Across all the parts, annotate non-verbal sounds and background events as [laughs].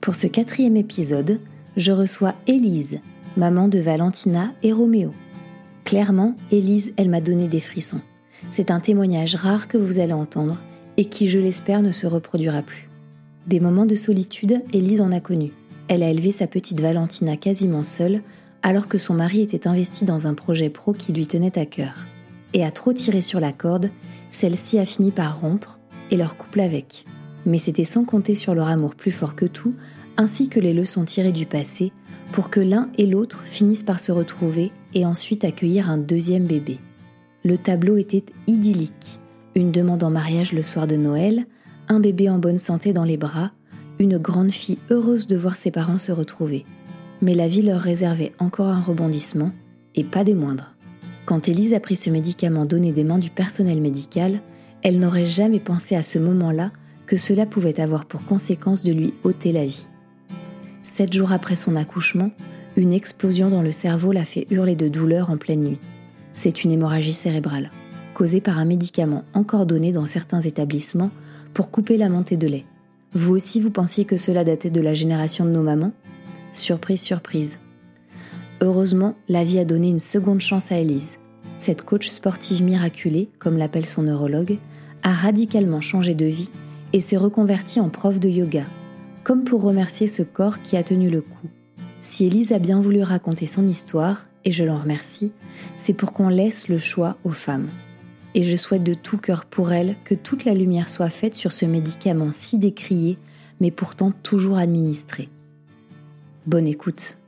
Pour ce quatrième épisode, je reçois Élise, maman de Valentina et Roméo. Clairement, Élise, elle m'a donné des frissons. C'est un témoignage rare que vous allez entendre et qui, je l'espère, ne se reproduira plus. Des moments de solitude, Élise en a connu. Elle a élevé sa petite Valentina quasiment seule, alors que son mari était investi dans un projet pro qui lui tenait à cœur. Et à trop tirer sur la corde, celle-ci a fini par rompre et leur couple avec mais c'était sans compter sur leur amour plus fort que tout, ainsi que les leçons tirées du passé, pour que l'un et l'autre finissent par se retrouver et ensuite accueillir un deuxième bébé. Le tableau était idyllique. Une demande en mariage le soir de Noël, un bébé en bonne santé dans les bras, une grande fille heureuse de voir ses parents se retrouver. Mais la vie leur réservait encore un rebondissement, et pas des moindres. Quand Élise a pris ce médicament donné des mains du personnel médical, elle n'aurait jamais pensé à ce moment-là cela pouvait avoir pour conséquence de lui ôter la vie. Sept jours après son accouchement, une explosion dans le cerveau l'a fait hurler de douleur en pleine nuit. C'est une hémorragie cérébrale, causée par un médicament encore donné dans certains établissements pour couper la montée de lait. Vous aussi, vous pensiez que cela datait de la génération de nos mamans? Surprise, surprise. Heureusement, la vie a donné une seconde chance à Elise. Cette coach sportive miraculée, comme l'appelle son neurologue, a radicalement changé de vie et s'est reconvertie en prof de yoga, comme pour remercier ce corps qui a tenu le coup. Si Elise a bien voulu raconter son histoire, et je l'en remercie, c'est pour qu'on laisse le choix aux femmes. Et je souhaite de tout cœur pour elle que toute la lumière soit faite sur ce médicament si décrié, mais pourtant toujours administré. Bonne écoute.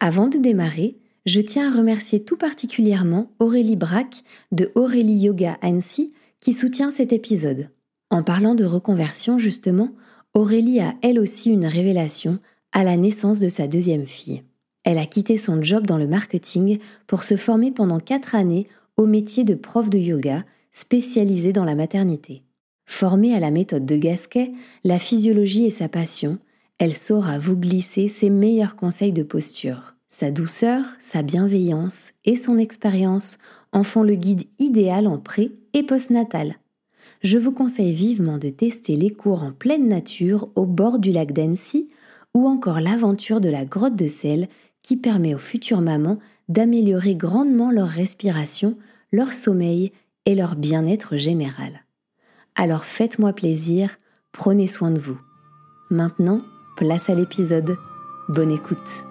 Avant de démarrer, je tiens à remercier tout particulièrement Aurélie Braque de Aurélie Yoga Annecy qui soutient cet épisode. En parlant de reconversion, justement, Aurélie a elle aussi une révélation à la naissance de sa deuxième fille. Elle a quitté son job dans le marketing pour se former pendant quatre années au métier de prof de yoga spécialisé dans la maternité. Formée à la méthode de Gasquet, la physiologie est sa passion, elle saura vous glisser ses meilleurs conseils de posture. Sa douceur, sa bienveillance et son expérience en font le guide idéal en pré et postnatal. Je vous conseille vivement de tester les cours en pleine nature au bord du lac d'Annecy ou encore l'aventure de la grotte de sel qui permet aux futures mamans d'améliorer grandement leur respiration, leur sommeil et leur bien-être général. Alors faites-moi plaisir, prenez soin de vous. Maintenant, place à l'épisode. Bonne écoute.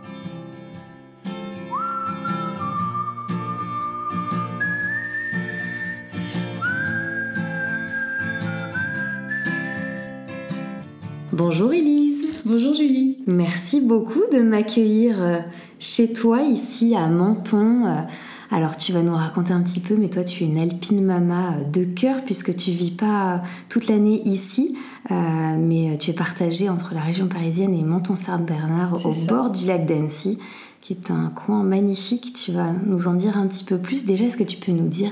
Bonjour Elise. Bonjour Julie. Merci beaucoup de m'accueillir euh, chez toi ici à Menton. Euh, alors tu vas nous raconter un petit peu, mais toi tu es une alpine mama euh, de cœur puisque tu vis pas toute l'année ici, mais tu es partagée entre la région parisienne et Menton-Saint-Bernard au bord du lac d'Annecy, qui est un coin magnifique. Tu vas nous en dire un petit peu plus. Déjà, est-ce que tu peux nous dire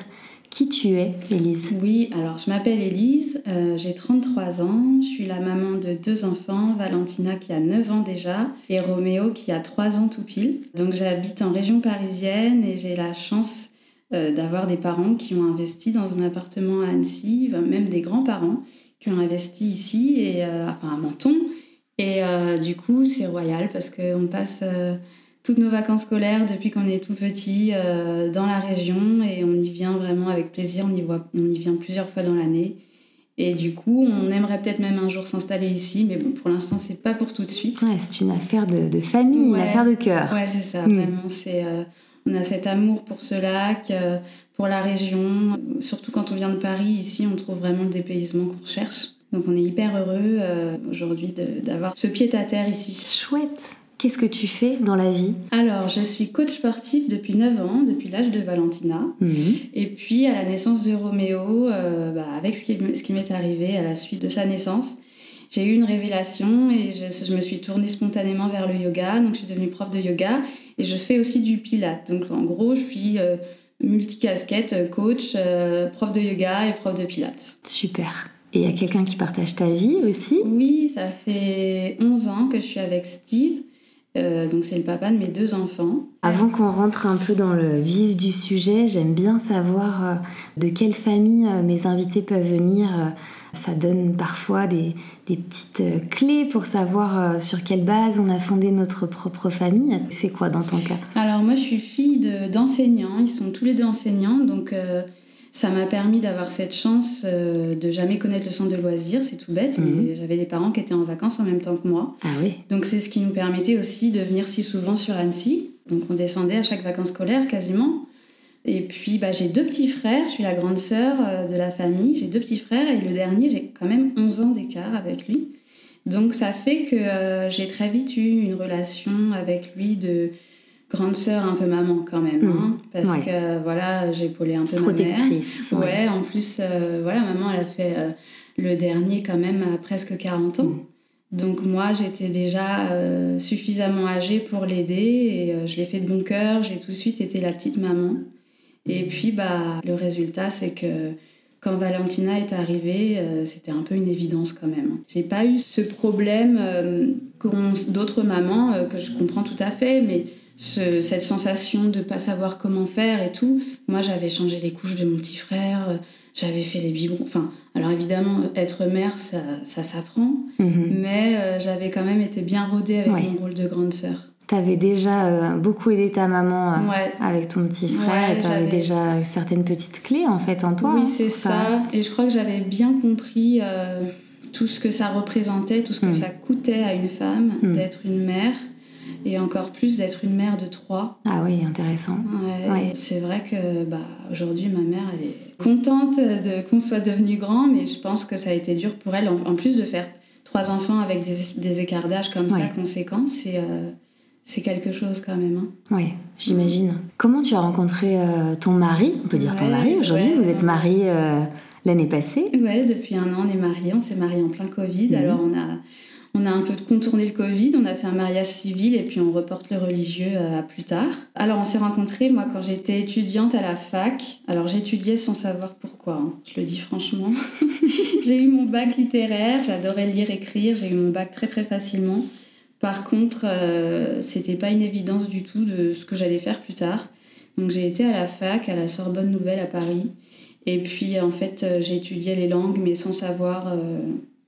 qui tu es, Élise? Oui, alors je m'appelle Élise, euh, j'ai 33 ans, je suis la maman de deux enfants, Valentina qui a 9 ans déjà et Roméo qui a 3 ans tout pile. Donc j'habite en région parisienne et j'ai la chance euh, d'avoir des parents qui ont investi dans un appartement à Annecy, même des grands-parents qui ont investi ici, et, euh, enfin à Menton. Et du coup, c'est royal parce qu'on passe toutes nos vacances scolaires depuis qu'on est tout petit euh, dans la région et on y vient vraiment avec plaisir. On y, voit, on y vient plusieurs fois dans l'année. Et du coup, on aimerait peut-être même un jour s'installer ici, mais bon, pour l'instant, c'est pas pour tout de suite. Ouais, c'est une affaire de, famille, une affaire de cœur. Ouais, c'est ça. Vraiment, c'est, euh, on a cet amour pour ce lac, euh, pour la région. Surtout quand on vient de Paris, ici, on trouve vraiment le dépaysement qu'on recherche. Donc, on est hyper heureux aujourd'hui d'avoir ce pied à terre ici. Chouette. Qu'est-ce que tu fais dans la vie? Alors, je suis coach sportif depuis 9 ans, depuis l'âge de Valentina. Mhm. Et puis, à la naissance de Roméo, euh, bah, avec ce qui, m'est arrivé à la suite de sa naissance, j'ai eu une révélation et je, me suis tournée spontanément vers le yoga. Donc, je suis devenue prof de yoga et je fais aussi du pilate. Donc, en gros, je suis euh, multicasquette, coach, euh, prof de yoga et prof de pilates. Super. Et il y a quelqu'un qui partage ta vie aussi? Oui, ça fait 11 ans que je suis avec Steve. Euh, donc c'est le papa de mes deux enfants. Avant qu'on rentre un peu dans le vif du sujet, j'aime bien savoir euh, de quelle famille euh, mes invités peuvent venir. Ça donne parfois des, petites clés pour savoir sur quelle base on a fondé notre propre famille. C'est quoi dans ton cas? Alors moi je suis fille d'enseignants, ils sont tous les deux enseignants, donc ça m'a permis d'avoir cette chance euh, de jamais connaître le centre de loisirs, c'est tout bête, mais mhm. j'avais des parents qui étaient en vacances en même temps que moi. Ah oui. Donc c'est ce qui nous permettait aussi de venir si souvent sur Annecy. Donc on descendait à chaque vacances scolaires quasiment. Et puis bah, j'ai deux petits frères, je suis la grande sœur euh, de la famille, j'ai deux petits frères et le dernier j'ai quand même 11 ans d'écart avec lui. Donc ça fait que euh, j'ai très vite eu une relation avec lui de grande sœur, un peu maman quand même, hmm. hein, parce que voilà, j'ai épaulé un peu Protectrice. ma mère. Ouais, en plus, euh, voilà, maman, elle a fait euh, le dernier quand même à presque 40 ans. Hmm. Donc moi, j'étais déjà euh, suffisamment âgée pour l'aider et je l'ai fait de bon cœur. J'ai tout de suite été la petite maman. Et puis, bah, le résultat, c'est que quand Valentina est arrivée, c'était un peu une évidence quand même. J'ai pas eu ce problème qu'ont d'autres mamans, que je comprends tout à fait, mais cette sensation de pas savoir comment faire et tout. Moi, j'avais changé les couches de mon petit frère, euh, j'avais fait les biberons. Enfin, alors évidemment, être mère, ça, ça s'apprend, mhm. mais euh, j'avais quand même été bien rodée avec mon rôle de grande sœur. T'avais déjà euh, beaucoup aidé ta maman avec ton petit frère, tu avais déjà certaines petites clés en fait en toi. Oui, c'est ça. Et je crois que j'avais bien compris tout ce que ça représentait, tout ce que mm. ça coûtait à une femme mm. d'être une mère et encore plus d'être une mère de trois. Ah oui, intéressant. Ouais, C'est vrai que bah, aujourd'hui, ma mère, elle est contente de, qu'on soit devenu grand, mais je pense que ça a été dur pour elle, en, plus de faire trois enfants avec des, des écarts d'âge comme ça conséquents, c'est, euh, c'est quelque chose quand même. Hein. Oui, j'imagine. Comment tu as rencontré euh, ton mari? On peut dire ton mari aujourd'hui, vous êtes mariés euh, l'année passée Oui, depuis un an, on est mariés, on s'est mariés en plein Covid, mhm. alors on a on a un peu contourné le Covid, on a fait un mariage civil et puis on reporte le religieux euh, à plus tard. Alors on s'est rencontrés, moi, quand j'étais étudiante à la fac. Alors j'étudiais sans savoir pourquoi, hein, je le dis franchement. [laughs] j'ai eu mon bac littéraire, j'adorais lire, écrire, j'ai eu mon bac très très facilement. Par contre, euh, c'était pas une évidence du tout de ce que j'allais faire plus tard. Donc j'ai été à la fac, à la Sorbonne Nouvelle à Paris. Et puis en fait, euh, j'étudiais les langues, mais sans savoir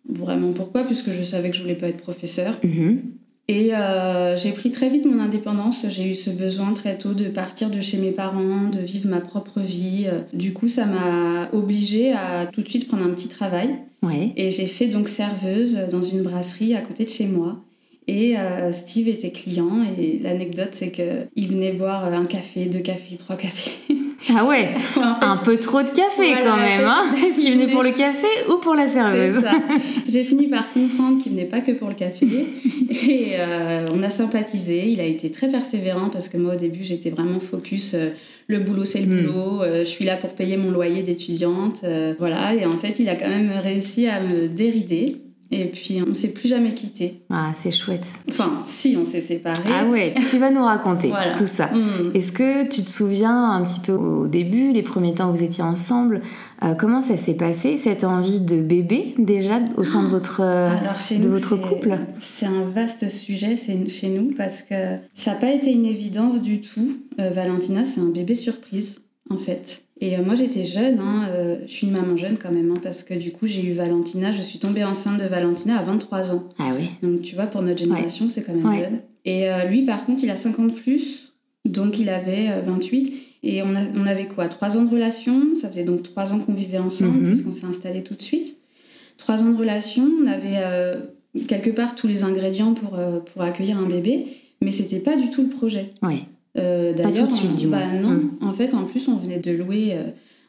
vraiment pourquoi, puisque je savais que je voulais pas être professeur. Mhm. Et euh, j'ai pris très vite mon indépendance. J'ai eu ce besoin très tôt de partir de chez mes parents, de vivre ma propre vie. Du coup, ça m'a obligée à tout de suite prendre un petit travail. Et j'ai fait donc serveuse dans une brasserie à côté de chez moi. Et euh, Steve était client. Et l'anecdote, c'est qu'il venait boire un café, deux cafés, trois cafés. [laughs] [laughs] Ah ouais, un peu trop de café quand même. Hein Est-ce qu'il venait pour le café [laughs] ou pour la serveuse [laughs] J'ai fini par comprendre qu'il venait pas que pour le café. Et euh, on a sympathisé. Il a été très persévérant parce que moi au début j'étais vraiment focus. Euh, le boulot c'est le hmm. boulot. Euh, je suis là pour payer mon loyer d'étudiante. voilà. Et en fait il a quand même réussi à me dérider. Et puis on s'est plus jamais quitté. Ah, c'est chouette. Enfin, si on s'est séparés. Ah ouais, tu vas nous raconter [laughs] tout ça. Mm. Est-ce que tu te souviens un petit peu au début, les premiers temps où vous étiez ensemble, euh, comment ça s'est passé cette envie de bébé déjà au sein de votre de votre couple? C'est un vaste sujet chez nous parce que ça n'a pas été une évidence du tout. Euh, Valentina, c'est un bébé surprise en fait. Et euh, moi, j'étais jeune, hein, euh, je suis une maman jeune quand même, hein, parce que du coup, j'ai eu Valentina, je suis tombée enceinte de Valentina à 23 ans. Ah oui. Donc, tu vois, pour notre génération, c'est quand même jeune. Et euh, lui, par contre, il a 50 plus, donc il avait 28. Et on, on avait quoi Trois ans de relation, ça faisait donc trois ans qu'on vivait ensemble, mhm. puisqu'on s'est installé tout de suite. Trois ans de relation, on avait quelque part tous les ingrédients pour, pour accueillir un bébé, mais c'était pas du tout le projet. Oui. Euh, D'ailleurs, bah, non. Hmm. En fait, en plus, on venait de louer euh,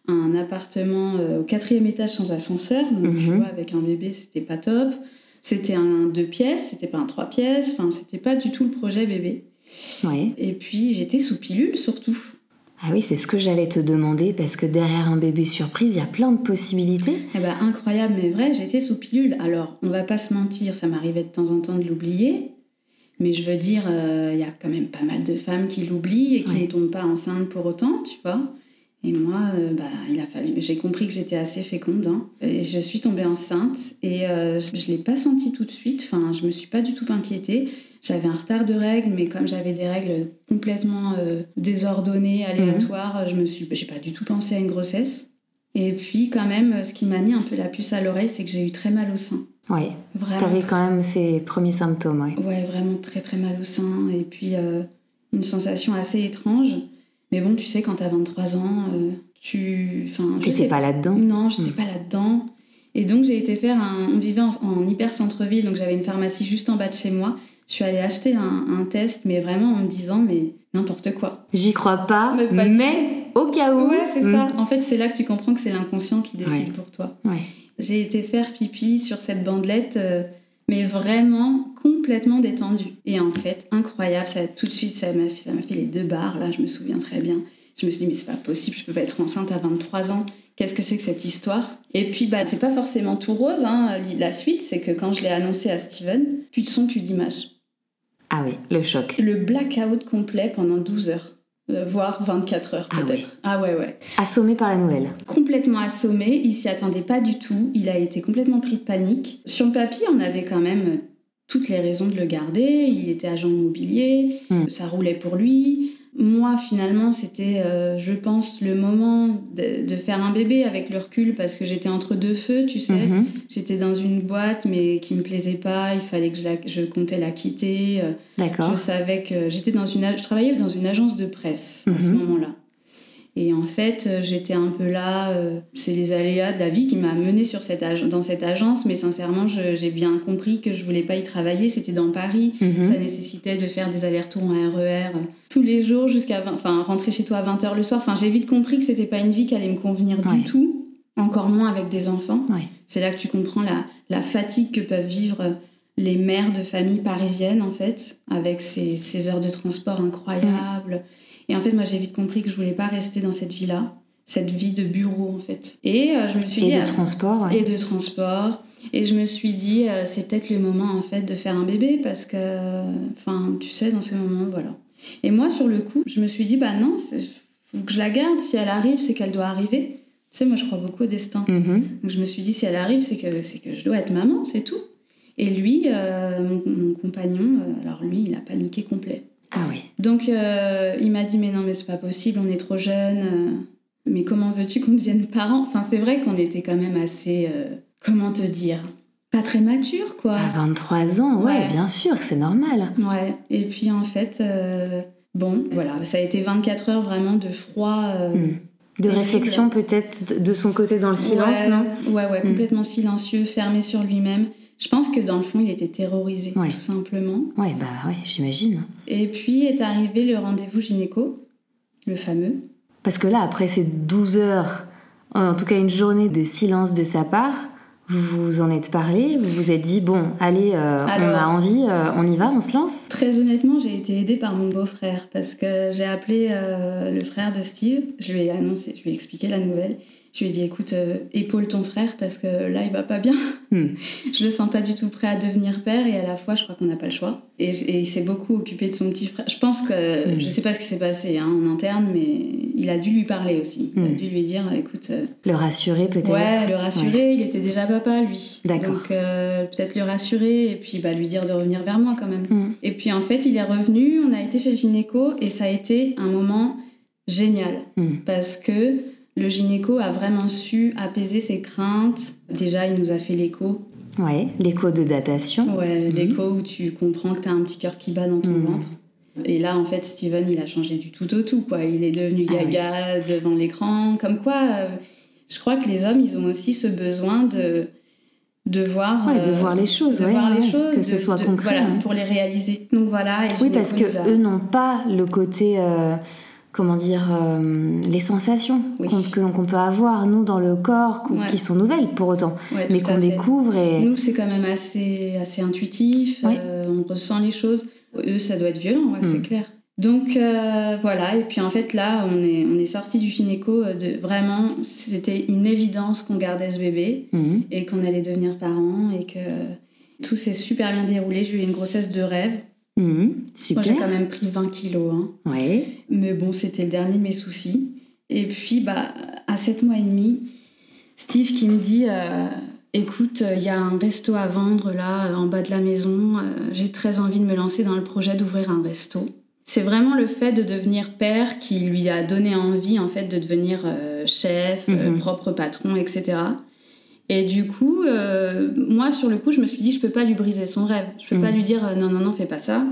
un appartement euh, au quatrième étage sans ascenseur. Donc, tu mhm. vois, avec un bébé, c'était pas top. C'était un deux pièces, c'était pas un trois pièces. Enfin, c'était pas du tout le projet bébé. Ouais. Et puis, j'étais sous pilule surtout. Ah oui, c'est ce que j'allais te demander parce que derrière un bébé surprise, il y a plein de possibilités. Eh ben, incroyable, mais vrai, j'étais sous pilule. Alors, on va pas se mentir, ça m'arrivait de temps en temps de l'oublier. Mais je veux dire, euh, il y a quand même pas mal de femmes qui l'oublient et qui ne tombent pas enceintes pour autant, tu vois. Et moi, euh, bah, il a fallu. J'ai compris que j'étais assez féconde. Hein. et je suis tombée enceinte et euh, je ne l'ai pas senti tout de suite. Enfin, je me suis pas du tout inquiétée. J'avais un retard de règles, mais comme j'avais des règles complètement euh, désordonnées, aléatoires, je me suis, j'ai pas du tout pensé à une grossesse. Et puis, quand même, ce qui m'a mis un peu la puce à l'oreille, c'est que j'ai eu très mal au sein. Vraiment. T'avais quand même ces premiers symptômes, ouais. Ouais, vraiment très très mal au sein. Et puis, une sensation assez étrange. Mais bon, tu sais, quand t'as 23 ans, euh, tu. Enfin, je sais pas là-dedans Non, je n'étais hmm. pas là-dedans. Et donc, j'ai été faire un. On vivait en, hyper centre-ville, donc j'avais une pharmacie juste en bas de chez moi. Je suis allée acheter un, test, mais vraiment en me disant, mais n'importe quoi. J'y crois pas, mais, au cas où. Ouais, c'est ça. Hmm. En fait, c'est là que tu comprends que c'est l'inconscient qui décide pour toi. Ouais. J'ai été faire pipi sur cette bandelette. Euh, mais vraiment complètement détendue. Et en fait, incroyable, ça tout de suite, ça m'a fait, fait les deux barres, là, je me souviens très bien. Je me suis dit, mais c'est pas possible, je peux pas être enceinte à 23 ans. Qu'est-ce que c'est que cette histoire? Et puis, bah, c'est pas forcément tout rose. Hein. La suite, c'est que quand je l'ai annoncé à Steven, plus de son, plus d'image. Ah oui, le choc. Le blackout complet pendant 12 heures. Euh, voire 24 heures ah peut-être. Ah, ouais, ouais. Assommé par la nouvelle. Complètement assommé, il s'y attendait pas du tout, il a été complètement pris de panique. Sur le papier, on avait quand même toutes les raisons de le garder, il était agent immobilier, hmm. ça roulait pour lui, moi, finalement, c'était, euh, je pense, le moment de, faire un bébé avec le recul parce que j'étais entre deux feux, tu sais. Mhm. J'étais dans une boîte, mais qui me plaisait pas. Il fallait que je, je comptais la quitter. Euh, D'accord. Je savais que j'étais dans une, je travaillais dans une agence de presse à ce mhm. moment-là. Et en fait, euh, j'étais un peu là. Euh, c'est les aléas de la vie qui m'a menée sur cette dans cette agence. Mais sincèrement, j'ai bien compris que je voulais pas y travailler. C'était dans Paris. Mhm. Ça nécessitait de faire des allers-retours en RER euh, tous les jours jusqu'à enfin rentrer chez toi à 20h le soir. Enfin, j'ai vite compris que c'était pas une vie qui allait me convenir du tout. Encore moins avec des enfants. C'est là que tu comprends la, la fatigue que peuvent vivre les mères de familles parisiennes, en fait, avec ces, ces heures de transport incroyables. Et en fait, moi, j'ai vite compris que je voulais pas rester dans cette vie-là, cette vie de bureau, en fait. Et euh, je me suis et dit. de transport, Et de transport. Et je me suis dit, euh, c'est peut-être le moment, en fait, de faire un bébé parce que, enfin, tu sais, dans ces moments, voilà. Et moi, sur le coup, je me suis dit, bah non, faut que je la garde. Si elle arrive, c'est qu'elle doit arriver. Tu sais, moi, je crois beaucoup au destin. Mm-hmm. Donc, je me suis dit, si elle arrive, c'est que, c'est que je dois être maman, c'est tout. Et lui, euh, mon, compagnon, alors lui, il a paniqué complet. Ah oui. Donc euh, il m'a dit mais non mais c'est pas possible, on est trop jeune. Euh, mais comment veux-tu qu'on devienne parents Enfin c'est vrai qu'on était quand même assez euh, comment te dire pas très mature quoi. À 23 ans, ouais, bien sûr, c'est normal. Ouais. Et puis en fait bon, voilà, ça a été 24 heures vraiment de froid. Hmm. De réflexion peut-être de son côté dans le silence, non? Ouais, ouais, hmm. complètement silencieux, fermé sur lui-même. Je pense que dans le fond, il était terrorisé, tout simplement. Ouais, bah ouais, j'imagine. Et puis est arrivé le rendez-vous gynéco, le fameux. Parce que là, après ces 12 heures, en tout cas une journée de silence de sa part, vous vous en êtes parlé, vous vous êtes dit, bon, allez, euh, on a envie, euh, on y va, on se lance Très honnêtement, j'ai été aidée par mon beau-frère parce que j'ai appelé euh, le frère de Steve, je lui ai annoncé, je lui ai expliqué la nouvelle. Je lui ai dit, écoute, euh, épaule ton frère parce que là, il va pas bien. Hmm. [laughs] je le sens pas du tout prêt à devenir père et à la fois, je crois qu'on n'a pas le choix. Et, il s'est beaucoup occupé de son petit frère. Je pense que, hmm. je sais pas ce qui s'est passé hein, en interne, mais il a dû lui parler aussi. Il a hmm. dû lui dire, écoute. Euh, le rassurer peut-être. Ouais, le rassurer. Il était déjà papa, lui. D'accord. Donc, euh, peut-être le rassurer et puis bah, lui dire de revenir vers moi quand même. Et puis, en fait, il est revenu, on a été chez le gynéco et ça a été un moment génial. Parce que le gynéco a vraiment su apaiser ses craintes. Déjà, il nous a fait l'écho. Ouais, l'écho de datation. Ouais, mhm. l'écho où tu comprends que tu as un petit cœur qui bat dans ton mhm. ventre. Et là, en fait, Steven, il a changé du tout au tout, quoi. Il est devenu ah gaga devant l'écran. Comme quoi, euh, je crois que les hommes, ils ont aussi ce besoin de de voir de voir les choses de voir les choses que ce soit concret pour les réaliser donc voilà oui parce que eux n'ont pas le côté euh, comment dire, euh, les sensations qu'on peut avoir, nous, dans le corps, qui sont nouvelles pour autant, mais qu'on découvre. Et... Nous, c'est quand même assez, assez intuitif, euh, on ressent les choses. Eux, ça doit être violent, c'est hmm. clair. Donc euh, voilà, et puis en fait là, on est, on est sorti du gynéco de vraiment, c'était une évidence qu'on gardait ce bébé Mhm. et qu'on allait devenir parents et que tout s'est super bien déroulé. J'ai eu une grossesse de rêve. Mhm. Moi j'ai quand même pris 20 kilos, hein. Ouais. mais bon, c'était le dernier de mes soucis. Et puis bah, à 7 mois et demi, Steve qui me dit euh, Écoute, il y a un resto à vendre là, en bas de la maison. euh, J'ai très envie de me lancer dans le projet d'ouvrir un resto. C'est vraiment le fait de devenir père qui lui a donné envie en fait de devenir euh, chef, euh, Mhm. propre patron, etc. Et du coup, euh, moi sur le coup, je me suis dit je peux pas lui briser son rêve. Je peux pas Mhm. lui dire euh, non non non fais pas ça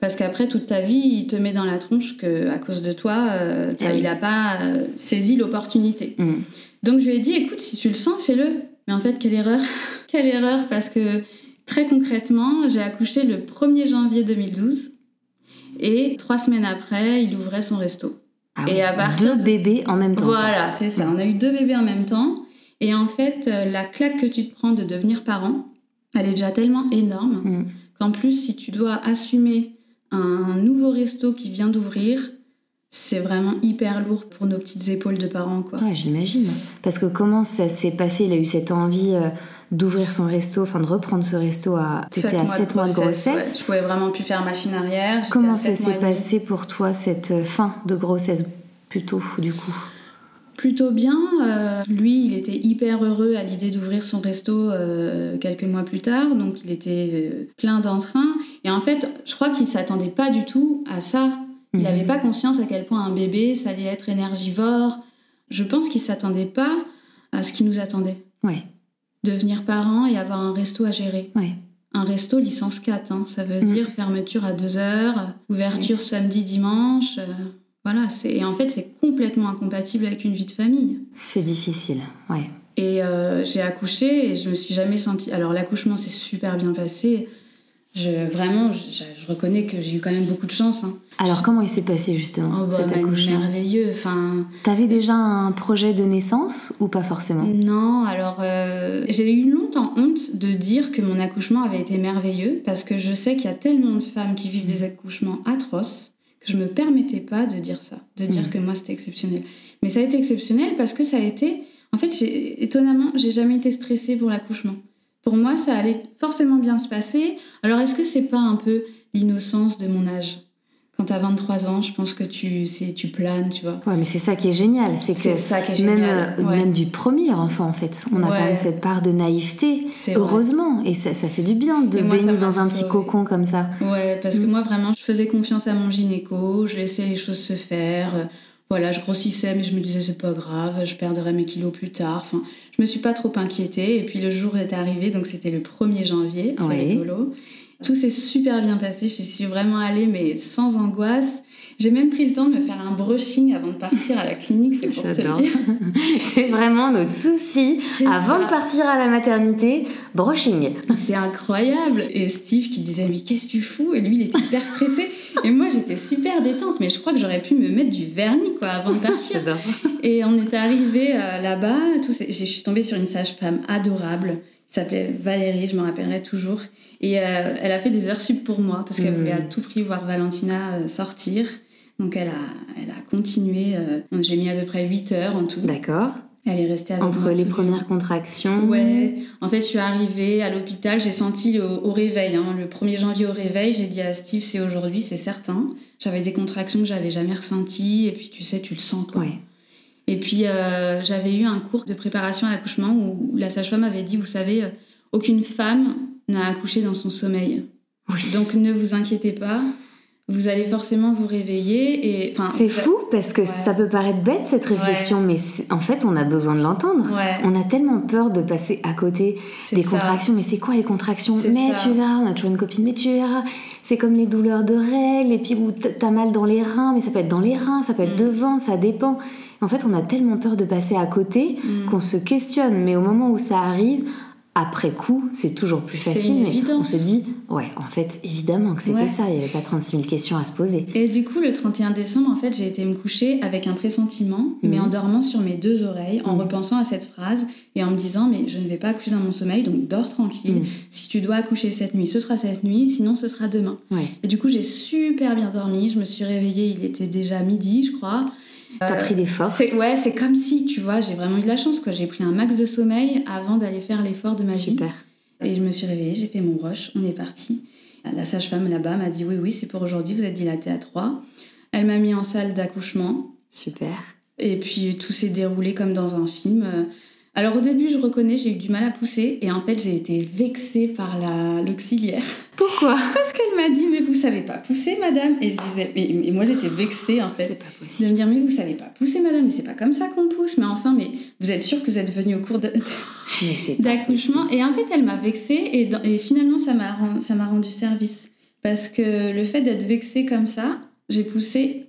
parce qu'après toute ta vie, il te met dans la tronche que à cause de toi, euh, Ah oui. il a pas saisi l'opportunité. Mhm. Donc je lui ai dit, écoute, si tu le sens, fais-le. Mais en fait, quelle erreur [laughs] Quelle erreur Parce que très concrètement, j'ai accouché le 1er janvier 2012 et trois semaines après, il ouvrait son resto. Ah Et à partir Deux de- bébés en même temps. Voilà, c'est ça. On a eu deux bébés en même temps. Et en fait, euh, la claque que tu te prends de devenir parent, elle est déjà tellement énorme Mhm. qu'en plus, si tu dois assumer un nouveau resto qui vient d'ouvrir, c'est vraiment hyper lourd pour nos petites épaules de parents, quoi. Ouais, j'imagine. Parce que comment ça s'est passé? Il a eu cette envie euh, d'ouvrir son resto, enfin de reprendre ce resto à. T'étais Sept à mois 7 mois de grossesse. ouais. Je pouvais vraiment plus faire machine arrière. Comment ça s'est passé pour toi cette euh, fin de grossesse plutôt du coup? Plutôt bien. euh, lui, il était hyper heureux à l'idée d'ouvrir son resto euh, quelques mois plus tard. Donc, il était euh, plein d'entrain. Et en fait, je crois qu'il s'attendait pas du tout à ça. Il Mhm. n'avait pas conscience à quel point un bébé, ça allait être énergivore. Je pense qu'il s'attendait pas à ce qui nous attendait. Ouais, Devenir parent et avoir un resto à gérer. ouais. Un resto licence 4, hein, ça veut Mm. dire fermeture à 2 heures, ouverture samedi, dimanche. Voilà, et en fait c'est complètement incompatible avec une vie de famille. C'est difficile, ouais. Et euh, j'ai accouché et je me suis jamais sentie. Alors l'accouchement s'est super bien passé. Je vraiment, je, je reconnais que j'ai eu quand même beaucoup de chance. hein. Alors comment il s'est passé justement Oh, bah, cet accouchement merveilleux. Enfin, T'avais déjà un projet de naissance ou pas forcément? Non, alors euh, j'ai eu longtemps honte de dire que mon accouchement avait été merveilleux parce que je sais qu'il y a tellement de femmes qui vivent des accouchements atroces je me permettais pas de dire ça, de dire Mhm. que moi c'était exceptionnel. Mais ça a été exceptionnel parce que ça a été, en fait, j'ai- étonnamment, j'ai jamais été stressée pour l'accouchement. Pour moi, ça allait forcément bien se passer. Alors est-ce que c'est pas un peu l'innocence de mon âge? Quand t'as 23 ans, je pense que tu, tu planes, tu vois. Ouais, mais c'est ça qui est génial, c'est que ça qui est même, génial. euh, ouais. même du premier enfant en fait, on a Ouais. quand même cette part de naïveté. Vrai. Heureusement, et ça, ça fait du bien de moi, baigner dans un petit cocon comme ça. Ouais, parce que Mm. moi, vraiment, je faisais confiance à mon gynéco, je laissais les choses se faire. euh, Voilà, je grossissais, mais je me disais, c'est pas grave, je perdrai mes kilos plus tard. Enfin, je me suis pas trop inquiétée. Et puis, le jour est arrivé, donc c'était le 1er janvier, c'est rigolo. Tout s'est super bien passé, je suis vraiment allée, mais sans angoisse. J'ai même pris le temps de me faire un brushing avant de partir à la clinique, c'est pour te le dire. [laughs] C'est vraiment notre souci. Avant ça. de partir à la maternité, brushing. C'est incroyable. Et Steve qui disait mais qu'est-ce que tu fous? Et lui il était hyper stressé. Et moi j'étais super détente. Mais je crois que j'aurais pu me mettre du vernis quoi avant de partir. [laughs] Et on est arrivé euh, là-bas. Tout Je suis tombée sur une sage-femme adorable. Qui s'appelait Valérie, je me rappellerai toujours. Et euh, elle a fait des heures sup pour moi parce qu'elle Mhm. voulait à tout prix voir Valentina euh, sortir. Donc elle a, elle a continué. euh, J'ai mis à peu près 8 heures en tout. D'accord. Elle est restée avec Entre moi les premières contractions. Ouais, en fait, je suis arrivée à l'hôpital, j'ai senti au, au réveil, hein, le 1er janvier au réveil, j'ai dit à Steve, c'est aujourd'hui, c'est certain. J'avais des contractions que j'avais jamais ressenties, et puis tu sais, tu le sens quoi. Ouais. Et puis, euh, j'avais eu un cours de préparation à l'accouchement où la sage-femme avait dit, vous savez, euh, aucune femme n'a accouché dans son sommeil. Oui. Donc, ne vous inquiétez pas, vous allez forcément vous réveiller. et C'est fou parce que Ouais. ça peut paraître bête cette réflexion, mais en fait, on a besoin de l'entendre. Ouais, On a tellement peur de passer à côté des ça. contractions. Mais c'est quoi les contractions Mais ça. tu verras, on a toujours une copine, mais tu verras. C'est comme les douleurs de règles, et puis où t'as mal dans les reins, mais ça peut être dans les reins, ça peut être Mm. devant, ça dépend. En fait, on a tellement peur de passer à côté Mm. qu'on se questionne, mais au moment où ça arrive, après coup, c'est toujours plus facile. une mais on se dit, ouais, en fait, évidemment que c'était Ouais. ça. Il n'y avait pas 36 000 questions à se poser. Et du coup, le 31 décembre, en fait, j'ai été me coucher avec un pressentiment, mais Mhm. en dormant sur mes deux oreilles, en Mhm. repensant à cette phrase et en me disant, mais je ne vais pas accoucher dans mon sommeil, donc dors tranquille. Si tu dois accoucher cette nuit, ce sera cette nuit, sinon ce sera demain. Ouais. Et du coup, j'ai super bien dormi. Je me suis réveillée, il était déjà midi, je crois. T'as Euh, pris des forces. C'est, ouais, c'est comme si, tu vois, j'ai vraiment eu de la chance, quoi. J'ai pris un max de sommeil avant d'aller faire l'effort de ma vie. Super. Et je me suis réveillée, j'ai fait mon rush, on est parti. La sage-femme là-bas m'a dit oui, oui, c'est pour aujourd'hui, vous êtes dilatée à 3. Elle m'a mis en salle d'accouchement. Super. Et puis tout s'est déroulé comme dans un film. Alors au début, je reconnais, j'ai eu du mal à pousser. Et en fait, j'ai été vexée par la, l'auxiliaire. Pourquoi? Parce qu'elle m'a dit, mais vous savez pas pousser, madame. Et je disais, mais, mais moi j'étais vexée en fait. C'est pas De possible. me dire, mais vous savez pas pousser, madame, mais c'est pas comme ça qu'on pousse. Mais enfin, mais vous êtes sûre que vous êtes venue au cours de, d'accouchement. Et en fait, elle m'a vexée et, dans- et finalement, ça m'a ren- ça m'a rendu service. Parce que le fait d'être vexée comme ça, j'ai poussé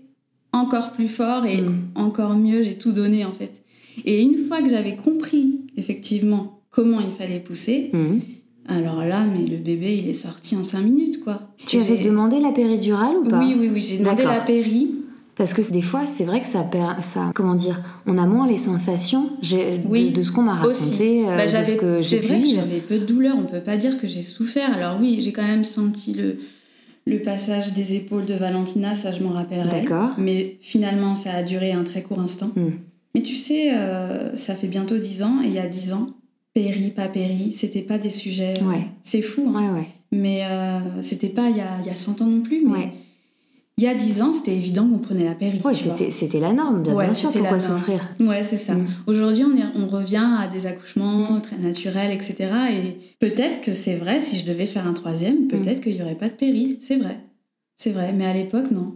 encore plus fort et Mm. encore mieux, j'ai tout donné en fait. Et une fois que j'avais compris effectivement comment il fallait pousser. Mhm. alors là, mais le bébé, il est sorti en 5 minutes quoi. Tu avais demandé la péridurale ou pas Oui, oui, oui, j'ai demandé la péri. Parce que des fois, c'est vrai que ça, perd- ça, comment dire, on a moins les sensations de, ce qu'on m'a raconté, euh, Bah, de ce que c'est j'ai vrai que j'avais peu de douleur, on peut pas dire que j'ai souffert. Alors oui, j'ai quand même senti le, le passage des épaules de Valentina, ça je m'en rappellerai. D'accord. Mais finalement, ça a duré un très court instant. Hmm. Mais tu sais, euh, ça fait bientôt 10 ans, et il y a 10 ans, péri, pas péri, c'était pas des sujets... Ouais. C'est fou, hein. Ouais, ouais. Mais euh, c'était pas il y a, y a 100 ans non plus, mais Ouais. il y a 10 ans, c'était évident qu'on prenait la péri. C'était, la norme, bien, sûr, pourquoi souffrir? Ouais, c'est ça. Mm. Aujourd'hui, on, est- on revient à des accouchements très naturels, etc. Et peut-être que c'est vrai, si je devais faire un troisième, peut-être qu'il n'y aurait pas de péri. C'est vrai. C'est vrai. Mais à l'époque, non.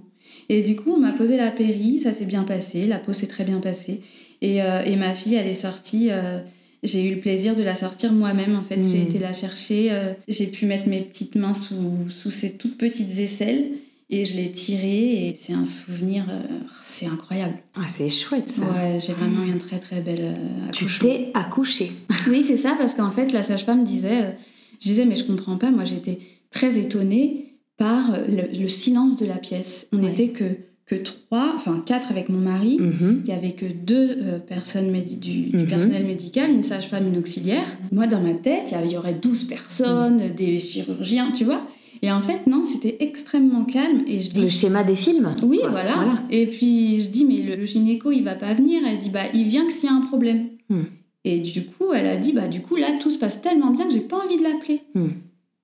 Et du coup, on m'a posé la péri, ça s'est bien passé, la peau s'est très bien passée. Et, euh, et ma fille, elle est sortie. euh, j'ai eu le plaisir de la sortir moi-même, en fait. J'ai été la chercher. euh, j'ai pu mettre mes petites mains sous, sous ses toutes petites aisselles. Et je l'ai tirée. Et c'est un souvenir. euh, c'est incroyable. Ah, C'est chouette ça. Ouais, j'ai vraiment eu un très très bel euh, Tu t'es accouchée. [laughs] Oui, c'est ça, parce qu'en fait, la sage-femme disait, je disais, mais je comprends pas, moi j'étais très étonnée par euh, le, le silence de la pièce. On Ouais. n'était que, que trois, enfin quatre avec mon mari. Mhm. Il y avait que deux euh, personnes du, Mhm. personnel médical, une sage-femme, une auxiliaire. Moi, dans ma tête, il y aurait 12 personnes, Mhm. des chirurgiens, tu vois. Et en fait, non, c'était extrêmement calme. Et je dis, Le schéma des films oui, voilà. Et puis je dis, mais le, le gynéco, il va pas venir. Elle dit, bah, il vient que s'il y a un problème. Hmm. Et du coup, elle a dit, bah, du coup, là, tout se passe tellement bien que j'ai pas envie de l'appeler. Hmm.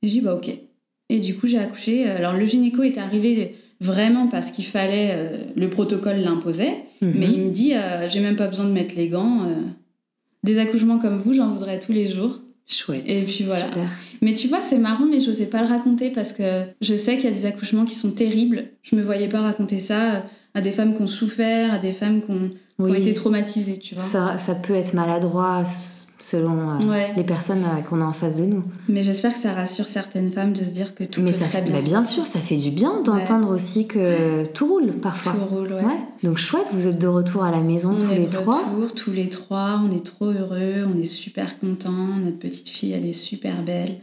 J'ai dit, bah, ok. Et du coup, j'ai accouché. Alors, le gynéco est arrivé vraiment parce qu'il fallait, euh, le protocole l'imposait. Mhm. Mais il me dit, euh, j'ai même pas besoin de mettre les gants. euh, des accouchements comme vous, j'en voudrais tous les jours. Chouette. Et puis voilà. Super. Mais tu vois, c'est marrant, mais je n'osais pas le raconter parce que je sais qu'il y a des accouchements qui sont terribles. Je me voyais pas raconter ça à des femmes qui ont souffert, à des femmes qui ont, qui ont été traumatisées, tu vois. Ça, ça peut être maladroit selon euh, Ouais. les personnes euh, qu'on a en face de nous. Mais j'espère que ça rassure certaines femmes de se dire que tout Mais peut ça très fait, bien. bah, bien sûr, ça fait du bien d'entendre aussi que tout roule parfois. Tout roule, ouais. Ouais. Donc chouette, vous êtes de retour à la maison On tous est les de trois. retour, tous les trois, on est trop heureux, on est super contents. Notre petite fille, elle est super belle.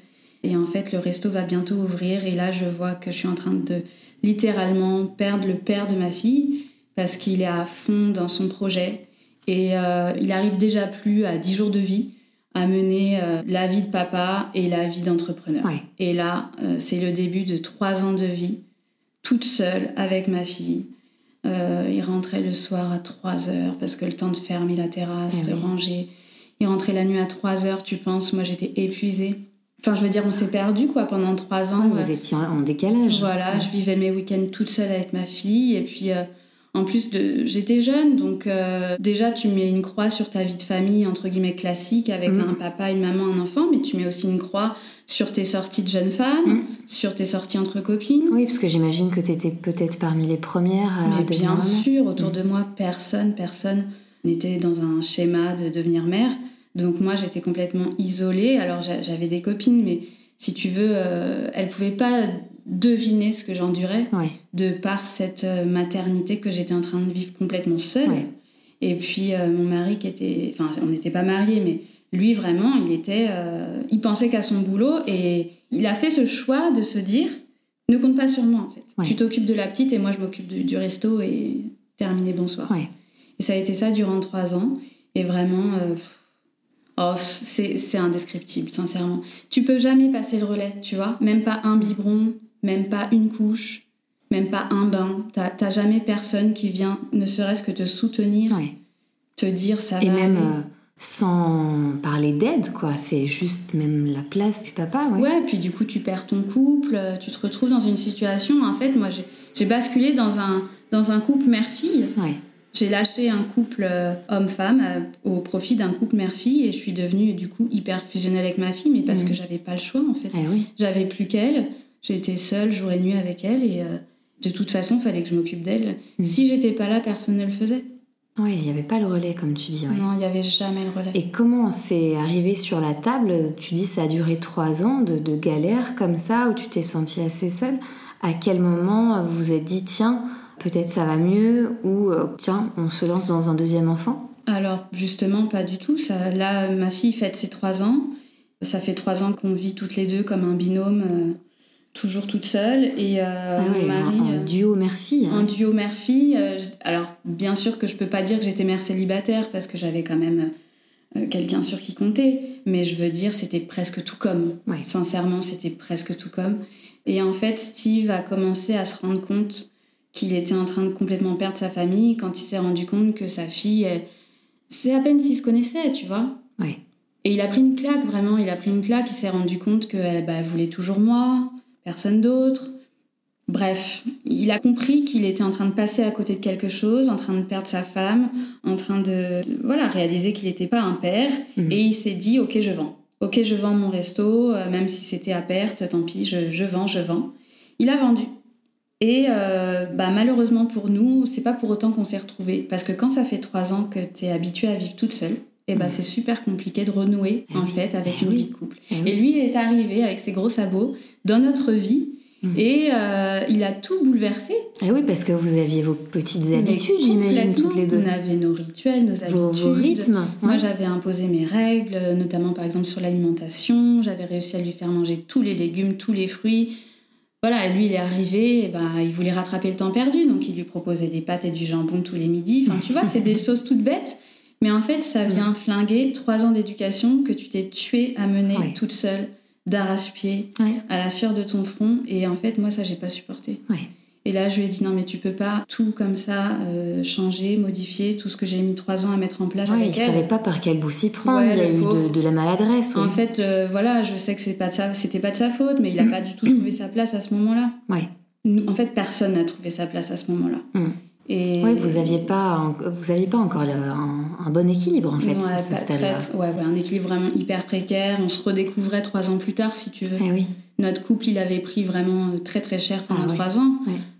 Et en fait, le resto va bientôt ouvrir. Et là, je vois que je suis en train de littéralement perdre le père de ma fille parce qu'il est à fond dans son projet. Et euh, il arrive déjà plus à 10 jours de vie à mener euh, la vie de papa et la vie d'entrepreneur. Ouais. Et là, euh, c'est le début de trois ans de vie, toute seule avec ma fille. Il rentrait le soir à 3 heures parce que le temps de fermer la terrasse, Eh de oui. ranger. Il rentrait la nuit à 3 heures, tu penses. Moi, j'étais épuisée. Enfin, je veux dire, on s'est perdu quoi pendant trois ans. Ouais, vous étiez en décalage. Voilà, je vivais mes week-ends toute seule avec ma fille. Et puis, en plus, de, j'étais jeune. Donc, euh, déjà, tu mets une croix sur ta vie de famille, entre guillemets, classique, avec Mhm. un papa, une maman, un enfant. Mais tu mets aussi une croix sur tes sorties de jeune femme, Mhm. sur tes sorties entre copines. Oui, parce que j'imagine que tu étais peut-être parmi les premières à Mais bien sûr, autour Mm. de moi, personne, personne n'était dans un schéma de devenir mère. Donc moi, j'étais complètement isolée. Alors j'a- j'avais des copines, mais si tu veux, euh, elles pouvaient pas deviner ce que j'endurais Ouais. de par cette euh, maternité que j'étais en train de vivre complètement seule. Ouais. Et puis euh, mon mari qui était, enfin, on n'était pas mariés, mais Lui, vraiment, il était, euh, il pensait qu'à son boulot et il a fait ce choix de se dire, ne compte pas sur moi en fait. Ouais. Tu t'occupes de la petite et moi je m'occupe du, du resto et terminé, bonsoir. Et ça a été ça durant trois ans. Et vraiment, euh, oh, c'est c'est indescriptible, sincèrement. Tu peux jamais passer le relais, tu vois. Même pas un biberon, même pas une couche, même pas un bain. T'as jamais personne qui vient, ne serait-ce que te soutenir, Ouais. te dire ça Et va même aller. euh, sans parler d'aide, quoi. C'est juste même la place du papa, ouais. Ouais, puis du coup, tu perds ton couple, euh, tu te retrouves dans une situation. En fait, moi, j'ai- basculé dans un, dans un couple mère-fille. Ouais. J'ai lâché un couple euh, homme-femme au profit d'un couple mère-fille et je suis devenue du coup hyper fusionnelle avec ma fille, mais parce Mhm. que j'avais pas le choix en fait. Eh oui. J'avais plus qu'elle, j'étais seule jour et nuit avec elle et euh, de toute façon, fallait que je m'occupe d'elle. Mhm. Si j'étais pas là, personne ne le faisait. Ouais, il n'y avait pas le relais, comme tu dis. ouais. Non, il y avait jamais le relais. Et comment c'est arrivé sur la table? Tu dis ça a duré trois ans de, de galère comme ça, où tu t'es sentie assez seule. À quel moment vous vous êtes dit, tiens, peut-être ça va mieux, ou euh, tiens, on se lance dans un deuxième enfant? Alors justement, pas du tout. Ça, là, ma fille fête ses trois ans. Ça fait trois ans qu'on vit toutes les deux comme un binôme, euh, toujours toute seule. Et euh, Ah mon mari. un, un euh, duo mère-fille. Un hein. duo mère-fille. euh, alors, bien sûr que je peux pas dire que j'étais mère célibataire parce que j'avais quand même euh, quelqu'un sur qui compter, mais je veux dire, c'était presque tout comme. Ouais. Sincèrement, c'était presque tout comme. Et en fait, Steve a commencé à se rendre compte qu'il était en train de complètement perdre sa famille quand il s'est rendu compte que sa fille, c'est à peine s'ils se connaissaient, tu vois. Et il a pris une claque, vraiment, il a pris une claque, il s'est rendu compte qu'elle bah, elle voulait toujours moi, personne d'autre. Bref, il a compris qu'il était en train de passer à côté de quelque chose, en train de perdre sa femme, en train de, de- voilà, réaliser qu'il n'était pas un père. Mhm. Et il s'est dit, ok, je vends. Ok, je vends mon resto, euh, même si c'était à perte, tant pis, je, je vends, je vends. Il a vendu. Et euh, bah, malheureusement pour nous, c'est pas pour autant qu'on s'est retrouvés. Parce que quand ça fait trois ans que tu es habituée à vivre toute seule, et bah, Mhm. c'est super compliqué de renouer Eh en fait avec eh une vie de couple. Eh. Et lui, il est arrivé avec ses gros sabots dans notre vie Mhm. et euh, il a tout bouleversé. Eh oui, parce que vous aviez vos petites Mais habitudes, j'imagine, toutes les deux. On avait nos rituels, nos Vos, habitudes. vos rythmes. Moi, j'avais imposé mes règles, notamment par exemple sur l'alimentation. J'avais réussi à lui faire manger tous les légumes, tous les fruits. Voilà, lui, il est arrivé, et ben, il voulait rattraper le temps perdu, donc il lui proposait des pâtes et du jambon tous les midis. Enfin, tu vois, c'est des [laughs] choses toutes bêtes, mais en fait, ça vient flinguer trois ans d'éducation que tu t'es tuée à mener Ouais. toute seule, d'arrache-pied, Ouais. à la sueur de ton front. Et en fait, moi, ça, j'ai pas supporté. Ouais. Et là, je lui ai dit, non, mais tu peux pas tout comme ça euh, changer, modifier, tout ce que j'ai mis trois ans à mettre en place Ouais, avec il elle. savait pas par quel bout s'y prendre. Ouais, il y a eu de, la maladresse. En fait, euh, voilà, je sais que c'est pas de sa, c'était pas de sa faute, mais il a Mm. pas du tout trouvé [clears throat] sa place à ce moment-là. Ouais. En fait, personne n'a trouvé sa place à ce moment-là. Mm. Et Ouais, vous aviez pas, vous aviez pas encore le- un, un bon équilibre en fait Ouais, à ce stade-là. ouais, ouais, un équilibre vraiment hyper précaire. On se redécouvrait trois ans plus tard, si tu veux. Eh oui. Notre couple, il avait pris vraiment très très cher pendant Ah trois ans.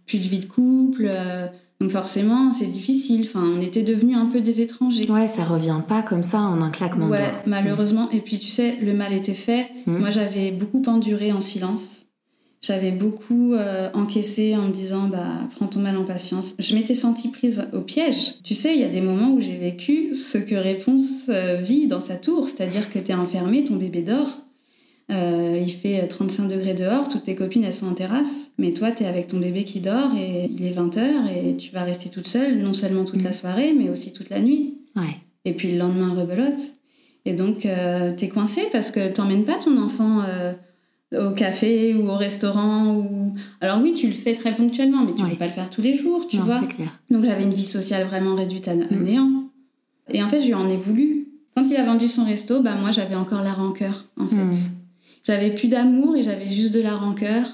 Plus de vie de couple. euh, donc forcément, c'est difficile. Enfin, on était devenus un peu des étrangers. Ouais, ça revient pas comme ça en un claquement de Ouais, malheureusement. Et puis, tu sais, le mal était fait. Mm. Moi, j'avais beaucoup enduré en silence. J'avais beaucoup euh, encaissé en me disant, bah, prends ton mal en patience. Je m'étais sentie prise au piège. Tu sais, il y a des moments où j'ai vécu ce que Réponse euh, vit dans sa tour, c'est-à-dire que t'es enfermé, ton bébé dort. Euh, il fait 35 degrés dehors, toutes tes copines elles sont en terrasse, mais toi t'es avec ton bébé qui dort et il est 20h et tu vas rester toute seule, non seulement toute la soirée, mais aussi toute la nuit. Ouais. Et puis le lendemain, rebelote. Et donc, t'es coincé parce que t'emmènes pas ton enfant au café ou au restaurant. Ou... Alors oui, tu le fais très ponctuellement, mais tu Ouais. peux pas le faire tous les jours, tu non, vois. clair. Donc j'avais une vie sociale vraiment réduite à, à Mm. néant. Et en fait, je lui en ai voulu. Quand il a vendu son resto, bah moi, j'avais encore la rancœur, en fait. Mm. J'avais plus d'amour et j'avais juste de la rancœur.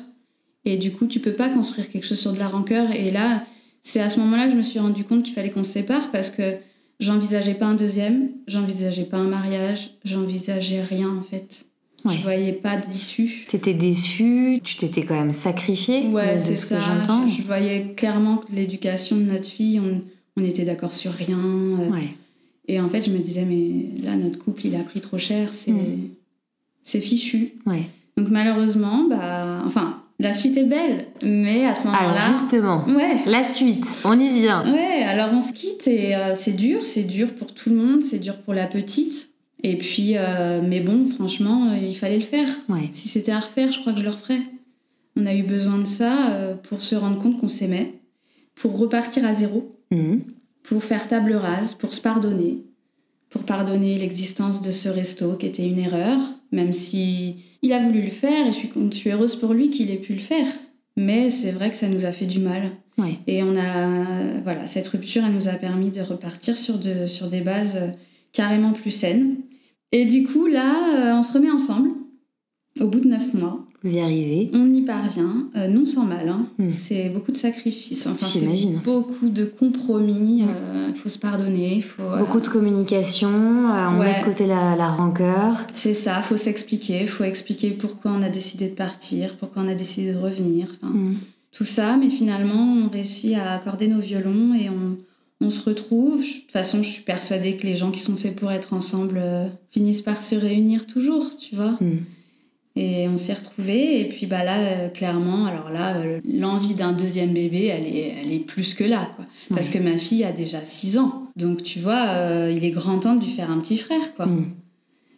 Et du coup, tu peux pas construire quelque chose sur de la rancœur. Et là, c'est à ce moment-là que je me suis rendu compte qu'il fallait qu'on se sépare parce que j'envisageais pas un deuxième, j'envisageais pas un mariage, j'envisageais rien en fait. Ouais. Je voyais pas d'issue. T'étais déçue, tu t'étais quand même sacrifiée Ouais, de c'est ce ça. que j'entends. Je, je voyais clairement que l'éducation de notre fille, on, on était d'accord sur rien. euh, Ouais. Et en fait, je me disais, mais là, notre couple, il a pris trop cher, c'est Mm. c'est fichu. Ouais. Donc malheureusement, bah, enfin, la suite est belle, mais à ce Alors moment-là, justement, ouais. la suite, on y vient. Ouais, alors on se quitte et euh, c'est dur, c'est dur pour tout le monde, c'est dur pour la petite. Et puis, euh, mais bon, franchement, il fallait le faire. Ouais. Si c'était à refaire, je crois que je le referais. On a eu besoin de ça euh, pour se rendre compte qu'on s'aimait, pour repartir à zéro, Mhm. pour faire table rase, pour se pardonner, pour pardonner l'existence de ce resto qui était une erreur, même si il a voulu le faire et je suis, je suis heureuse pour lui qu'il ait pu le faire. Mais c'est vrai que ça nous a fait du mal. Ouais. Et on a, voilà, cette rupture, elle nous a permis de repartir sur, de, sur des bases euh, carrément plus saines. Et du coup, là, euh, on se remet ensemble. Au bout de neuf mois, Vous y arrivez. on y parvient, euh, non sans mal. hein. Hmm. C'est beaucoup de sacrifices. Enfin, c'est J'imagine. beaucoup de compromis. Hmm. Il faut se pardonner. Faut, euh, Beaucoup de communication, euh, on Ouais. met de côté la, la rancœur. C'est ça, faut s'expliquer. faut expliquer pourquoi on a décidé de partir, pourquoi on a décidé de revenir. Enfin, Mhm. tout ça, mais finalement, on réussit à accorder nos violons et on, on se retrouve. De toute façon, je suis persuadée que les gens qui sont faits pour être ensemble euh, finissent par se réunir toujours, tu vois. Mhm. Et on s'est retrouvés. Et puis bah là, euh, clairement, alors là, euh, l'envie d'un deuxième bébé, elle est, elle est plus que là, quoi. Parce que ma fille a déjà 6 ans. Donc tu vois, il est grand temps de lui faire un petit frère, quoi. Mhm.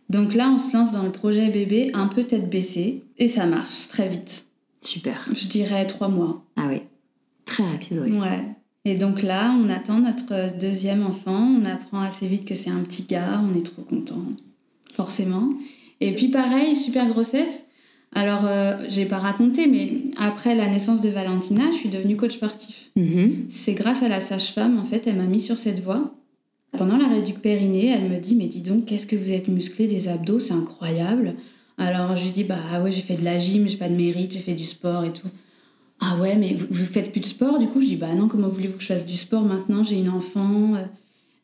Donc là, on se lance dans le projet bébé un peu tête baissée. Et ça marche très vite. Super. Je dirais trois mois. Ah oui. Très rapide, oui. Ouais. Et donc là, on attend notre deuxième enfant. On apprend assez vite que c'est un petit gars. On est trop content, forcément. Et puis pareil, super grossesse. Alors, euh, j'ai pas raconté, mais après la naissance de Valentina, je suis devenue coach sportif. Mhm. C'est grâce à la sage-femme, en fait, elle m'a mis sur cette voie. Pendant la réduc périnée, elle me dit Mais dis donc, qu'est-ce que vous êtes musclé des abdos, c'est incroyable. Alors je lui dis Bah ouais, j'ai fait de la gym, j'ai pas de mérite, j'ai fait du sport et tout. Ah ouais, mais vous, vous faites plus de sport du coup? Je dis Bah non, comment voulez-vous que je fasse du sport maintenant? J'ai une enfant. Euh,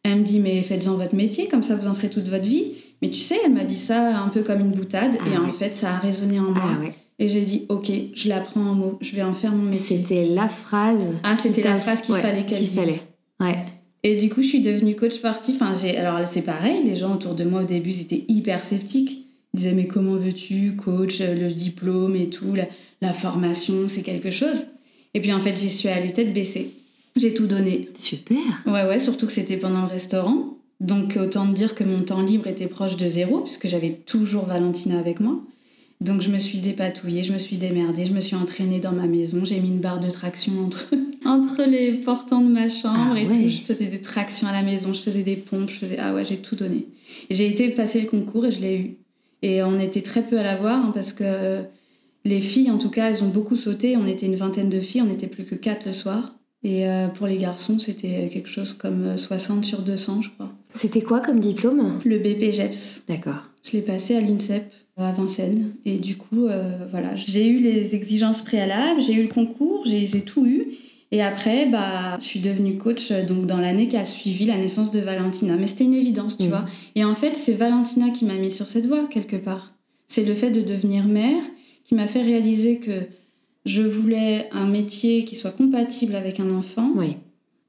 Elle me dit Mais faites-en votre métier, comme ça vous en ferez toute votre vie. Mais tu sais, elle m'a dit ça un peu comme une boutade, Ah et en fait, ça a résonné en moi. Ah ouais. Et j'ai dit Ok, je la prends en mots, je vais en faire mon métier. C'était la phrase. Ah, c'était la phrase qu'il ouais, fallait qu'elle dise. fallait. Ouais. Et du coup, je suis devenue coach sportif. Enfin, j'ai... Alors c'est pareil, les gens autour de moi au début, ils étaient hyper sceptiques. Ils disaient, mais comment veux-tu, coach, euh, le diplôme et tout, la, la formation, c'est quelque chose. Et puis en fait, j'y suis allée tête baissée. J'ai tout donné. Super. Ouais, ouais, surtout que c'était pendant le restaurant. Donc autant dire que mon temps libre était proche de zéro, puisque j'avais toujours Valentina avec moi. Donc je me suis dépatouillée, je me suis démerdée, je me suis entraînée dans ma maison, j'ai mis une barre de traction entre, [laughs] entre les portants de ma chambre Ah et ouais. tout. Je faisais des tractions à la maison, je faisais des pompes, je faisais... Ah ouais, j'ai tout donné. J'ai été passer le concours et je l'ai eu. Et on était très peu à l'avoir hein, parce que les filles, en tout cas, elles ont beaucoup sauté. On était une vingtaine de filles, on n'était plus que quatre le soir. Et euh, pour les garçons, c'était quelque chose comme euh, 60 sur 200, je crois. C'était quoi comme diplôme? Le BPGEPS, D'accord. je l'ai passé à l'INSEP à Vincennes. Et du coup, euh, voilà, j'ai eu les exigences préalables, j'ai eu le concours, j'ai tout eu. Et après, bah, je suis devenue coach euh, donc dans l'année qui a suivi la naissance de Valentina. Mais c'était une évidence, tu Mhm. vois. Et en fait, c'est Valentina qui m'a mis sur cette voie, quelque part. C'est le fait de devenir mère qui m'a fait réaliser que je voulais un métier qui soit compatible avec un enfant. Oui.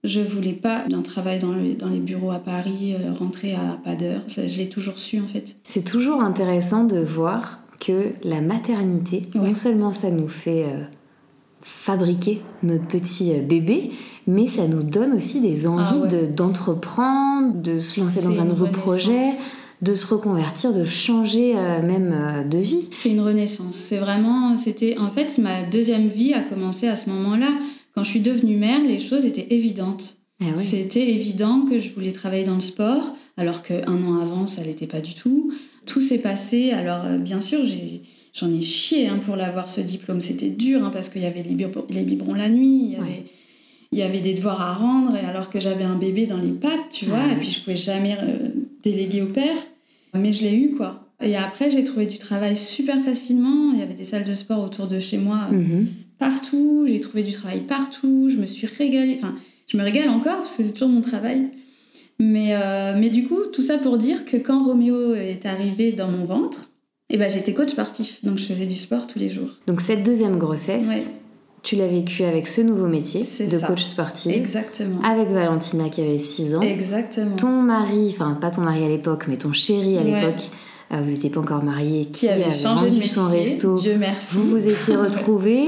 Je voulais pas d'un travail dans, le- dans les bureaux à Paris, euh, rentrer à pas d'heure. Je l'ai toujours su, en fait. C'est toujours intéressant de voir que la maternité, Ouais. non seulement ça nous fait euh, fabriquer notre petit euh, bébé, mais ça nous donne aussi des envies Ah ouais. de- d'entreprendre, de, se lancer dans un nouveau projet, de se reconvertir, de changer euh, même euh, de vie. C'est une renaissance. C'est vraiment, c'était, en fait, ma deuxième vie a commencé à ce moment-là. Quand je suis devenue mère, les choses étaient évidentes. Ah ouais. C'était évident que je voulais travailler dans le sport, alors qu'un an avant, ça l'était pas du tout. Tout s'est passé. Alors, euh, bien sûr, j'ai, j'en ai chié hein, pour l'avoir ce diplôme. C'était dur hein, parce qu'il y avait les, biberons- les biberons la nuit, il y avait, Ouais. il y avait des devoirs à rendre, et alors que j'avais un bébé dans les pattes, tu vois, et puis je pouvais jamais euh, déléguer au père. Mais je l'ai eu, quoi. Et après, j'ai trouvé du travail super facilement. Il y avait des salles de sport autour de chez moi Mhm. partout, j'ai trouvé du travail partout, je me suis régalée, enfin je me régale encore parce que c'est toujours mon travail. Mais, euh, mais du coup, tout ça pour dire que quand Roméo est arrivé dans mon ventre, eh ben, j'étais coach sportif, donc je faisais du sport tous les jours. Donc cette deuxième grossesse, Ouais. tu l'as vécue avec ce nouveau métier de ça. coach sportif, Exactement. avec Valentina qui avait 6 ans. Exactement. Ton mari, enfin pas ton mari à l'époque, mais ton chéri à Ouais. l'époque, euh, vous n'étiez pas encore mariés, qui, Qui avait changé de métier, son resto. Dieu merci. Vous vous étiez [laughs] retrouvés.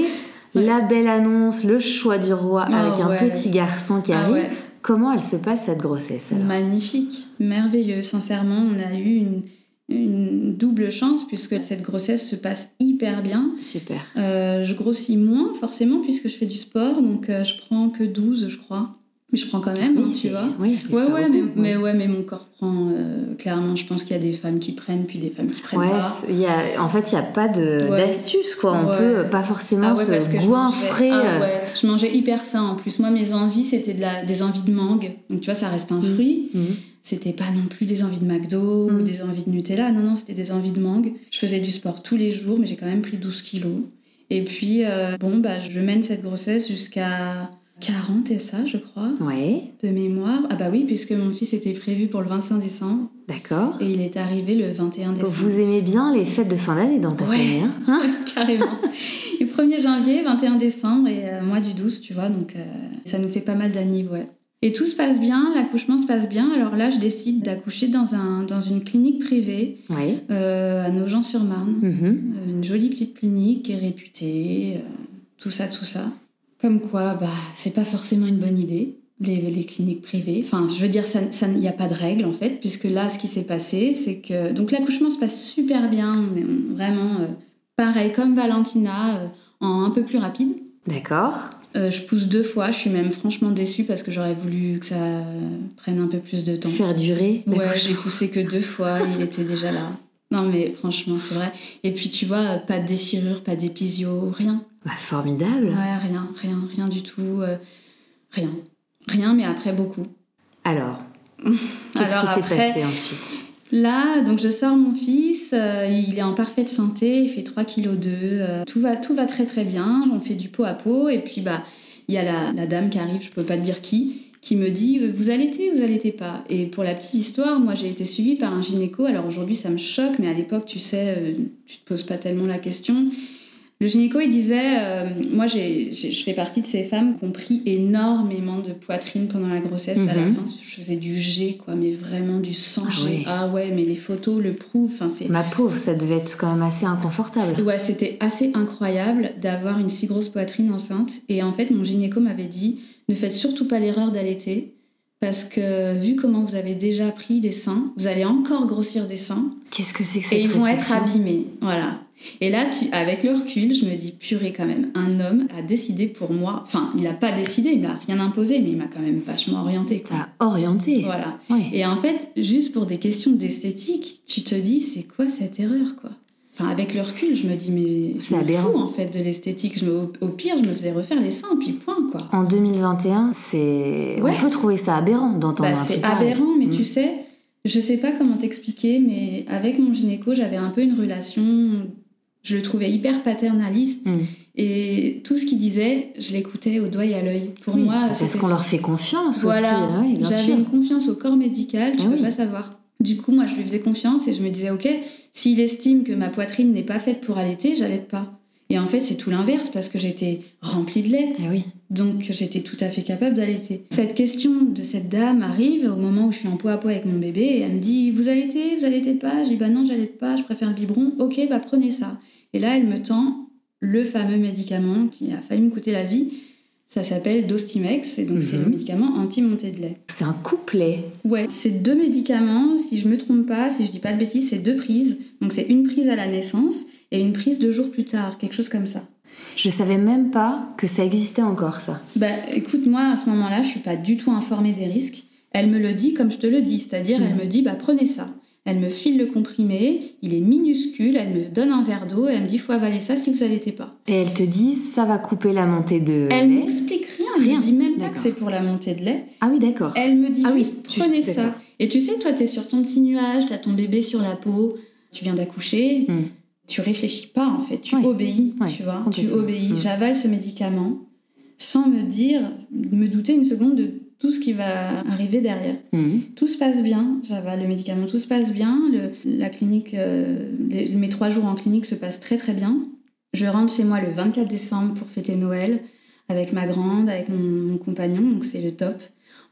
Ouais. La belle annonce, le choix du roi Ah avec un petit garçon qui Ah arrive. ouais. Comment elle se passe cette grossesse alors? Magnifique, merveilleux. Sincèrement, on a eu une, une double chance puisque cette grossesse se passe hyper bien. Super. Euh, je grossis moins forcément puisque je fais du sport, donc euh, je prends que 12 je crois. Mais je prends quand même, Oui, hein, tu vois. oui, Ouais, beaucoup, mais, mais ouais, mais mon corps prend euh, clairement. Je pense qu'il y a des femmes qui prennent, puis des femmes qui prennent Ouais, pas. y a, en fait, il n'y a pas d'astuce, quoi. On peut pas forcément Ah ouais, parce se que je mangeais, ah euh, ouais, je mangeais hyper sain en plus. Moi, mes envies, c'était de la, des envies de mangue. Donc, tu vois, ça reste un fruit. mhm. C'était pas non plus des envies de McDo ou Mm. des envies de Nutella. Non, non, c'était des envies de mangue. Je faisais du sport tous les jours, mais j'ai quand même pris 12 kilos. Et puis, euh, bon, bah, je mène cette grossesse jusqu'à 40 et ça, je crois, Ouais, de mémoire. Ah bah oui, puisque mon fils était prévu pour le 25 décembre d'accord. et il est arrivé le 21 décembre. Vous aimez bien les fêtes de fin d'année dans ta Ouais. famille, hein [laughs] Carrément. Et 1er janvier, 21 décembre et euh, moi du 12, tu vois, donc euh, ça nous fait pas mal d'anniv, ouais. Et tout se passe bien, l'accouchement se passe bien. Alors là, je décide d'accoucher dans, un, dans une clinique privée euh, à Nogent-sur-Marne. Mhm. Euh, Une jolie petite clinique qui est réputée, euh, tout ça, tout ça. Comme quoi, bah, c'est pas forcément une bonne idée, les, les cliniques privées. Enfin, je veux dire, il ça, n'y a pas de règle en fait, puisque là, ce qui s'est passé, c'est que. Donc, l'accouchement se passe super bien, on est on- vraiment euh, pareil, comme Valentina, en un peu plus rapide. D'accord. Euh, je pousse deux fois, je suis même franchement déçue parce que j'aurais voulu que ça prenne un peu plus de temps. Faire durer. Ouais, j'ai poussé que deux fois, il [laughs] était déjà là. Non mais franchement, c'est vrai. Et puis tu vois, pas de déchirure, pas d'épisio, rien. Bah, formidable. Ouais, rien, rien, rien du tout. euh, rien. Rien, mais après beaucoup. Alors, [laughs] qu'est-ce qui s'est passé ensuite? Là, donc je sors mon fils, euh, il est en parfaite santé, il fait 3 kg 2, tout, va, tout va très très bien, on fait du pot à pot, et puis bah, il y a la, la dame qui arrive, je peux pas te dire qui, qui me dit euh, vous allaitez, vous allaitez pas? Et pour la petite histoire, moi j'ai été suivie par un gynéco. Alors aujourd'hui ça me choque, mais à l'époque tu sais, euh, tu te poses pas tellement la question. Le gynéco il disait euh, moi j'ai, j'ai- je fais partie de ces femmes qui ont pris énormément de poitrine pendant la grossesse. À la Mhm. fin je faisais du G quoi, mais vraiment du sang Ah G. ouais. Ah ouais, mais les photos le prouvent. Enfin c'est Ma pauvre, ça devait être quand même assez inconfortable. Ouais, c'était assez incroyable d'avoir une si grosse poitrine enceinte. Et en fait, mon gynéco m'avait dit ne faites surtout pas l'erreur d'allaiter. Parce que vu comment vous avez déjà pris des seins, vous allez encore grossir des seins Qu'est-ce que c'est que cette et ils vont être abîmés. Voilà. Et là, tu, avec le recul, je me dis purée quand même. Un homme a décidé pour moi. Enfin, il n'a pas décidé, il m'a rien imposé, mais il m'a quand même vachement orienté. T'as orienté. Voilà. Ouais. Et en fait, juste pour des questions d'esthétique, tu te dis, c'est quoi cette erreur, quoi? Enfin, avec le recul, je me dis, mais C'est aberrant. fous, en fait, de l'esthétique. Je me- Au, pire, je me faisais refaire les seins, puis point, quoi. En 2021, c'est. Ouais. On peut trouver ça aberrant d'entendre Bah, un c'est aberrant, mais Mm. tu sais, je sais pas comment t'expliquer, mais avec mon gynéco, j'avais un peu une relation... Je le trouvais hyper paternaliste. Mm. Et tout ce qu'il disait, je l'écoutais au doigt et à l'œil. Pour Oui, moi, parce qu'on leur fait confiance Voilà, aussi. Bien j'avais une confiance au corps médical, tu Ah peux oui. pas savoir. Du coup, moi, je lui faisais confiance et je me disais, ok, s'il estime que ma poitrine n'est pas faite pour allaiter, j'allaite pas. Et en fait, c'est tout l'inverse parce que j'étais remplie de lait, Eh oui. donc j'étais tout à fait capable d'allaiter. Cette question de cette dame arrive au moment où je suis en pot à pot avec mon bébé et elle me dit, vous allaitez, vous allaitez pas Je dis, bah non, j'allaite pas, je préfère le biberon. Ok, bah prenez ça. Et là, elle me tend le fameux médicament qui a failli me coûter la vie. Ça s'appelle Dostimex et donc c'est Mhm. le médicament anti-montée de lait. C'est un couplet. Ouais, c'est deux médicaments, si je me trompe pas, si je dis pas de bêtises, c'est deux prises. Donc c'est une prise à la naissance et une prise deux jours plus tard, quelque chose comme ça. Je savais même pas que ça existait encore, ça. Bah écoute, moi à ce moment-là, je suis pas du tout informée des risques. Elle me le dit comme je te le dis, c'est-à-dire elle Mhm. me dit bah prenez ça. Elle me file le comprimé, il est minuscule, elle me donne un verre d'eau et elle me dit faut avaler ça si vous allaitez pas. Et elle te dit, ça va couper la montée de Elle lait. m'explique rien, elle Rien, me dit même pas que c'est pour la montée de lait. Ah oui, d'accord. Elle me dit Ah oui, juste prenez ça. Et tu sais, toi, t'es sur ton petit nuage, t'as ton bébé sur la peau, tu viens d'accoucher, Hmm. tu réfléchis pas en fait, tu obéis, tu vois, tu obéis. Hmm. J'avale ce médicament sans me dire, me douter une seconde de tout ce qui va arriver derrière. Mhm. Tout se passe bien, j'avale le médicament, tout se passe bien. Le- la clinique, euh, les- mes trois jours en clinique se passent très très bien. Je rentre chez moi le 24 décembre pour fêter Noël avec ma grande, avec mon, mon compagnon, donc c'est le top.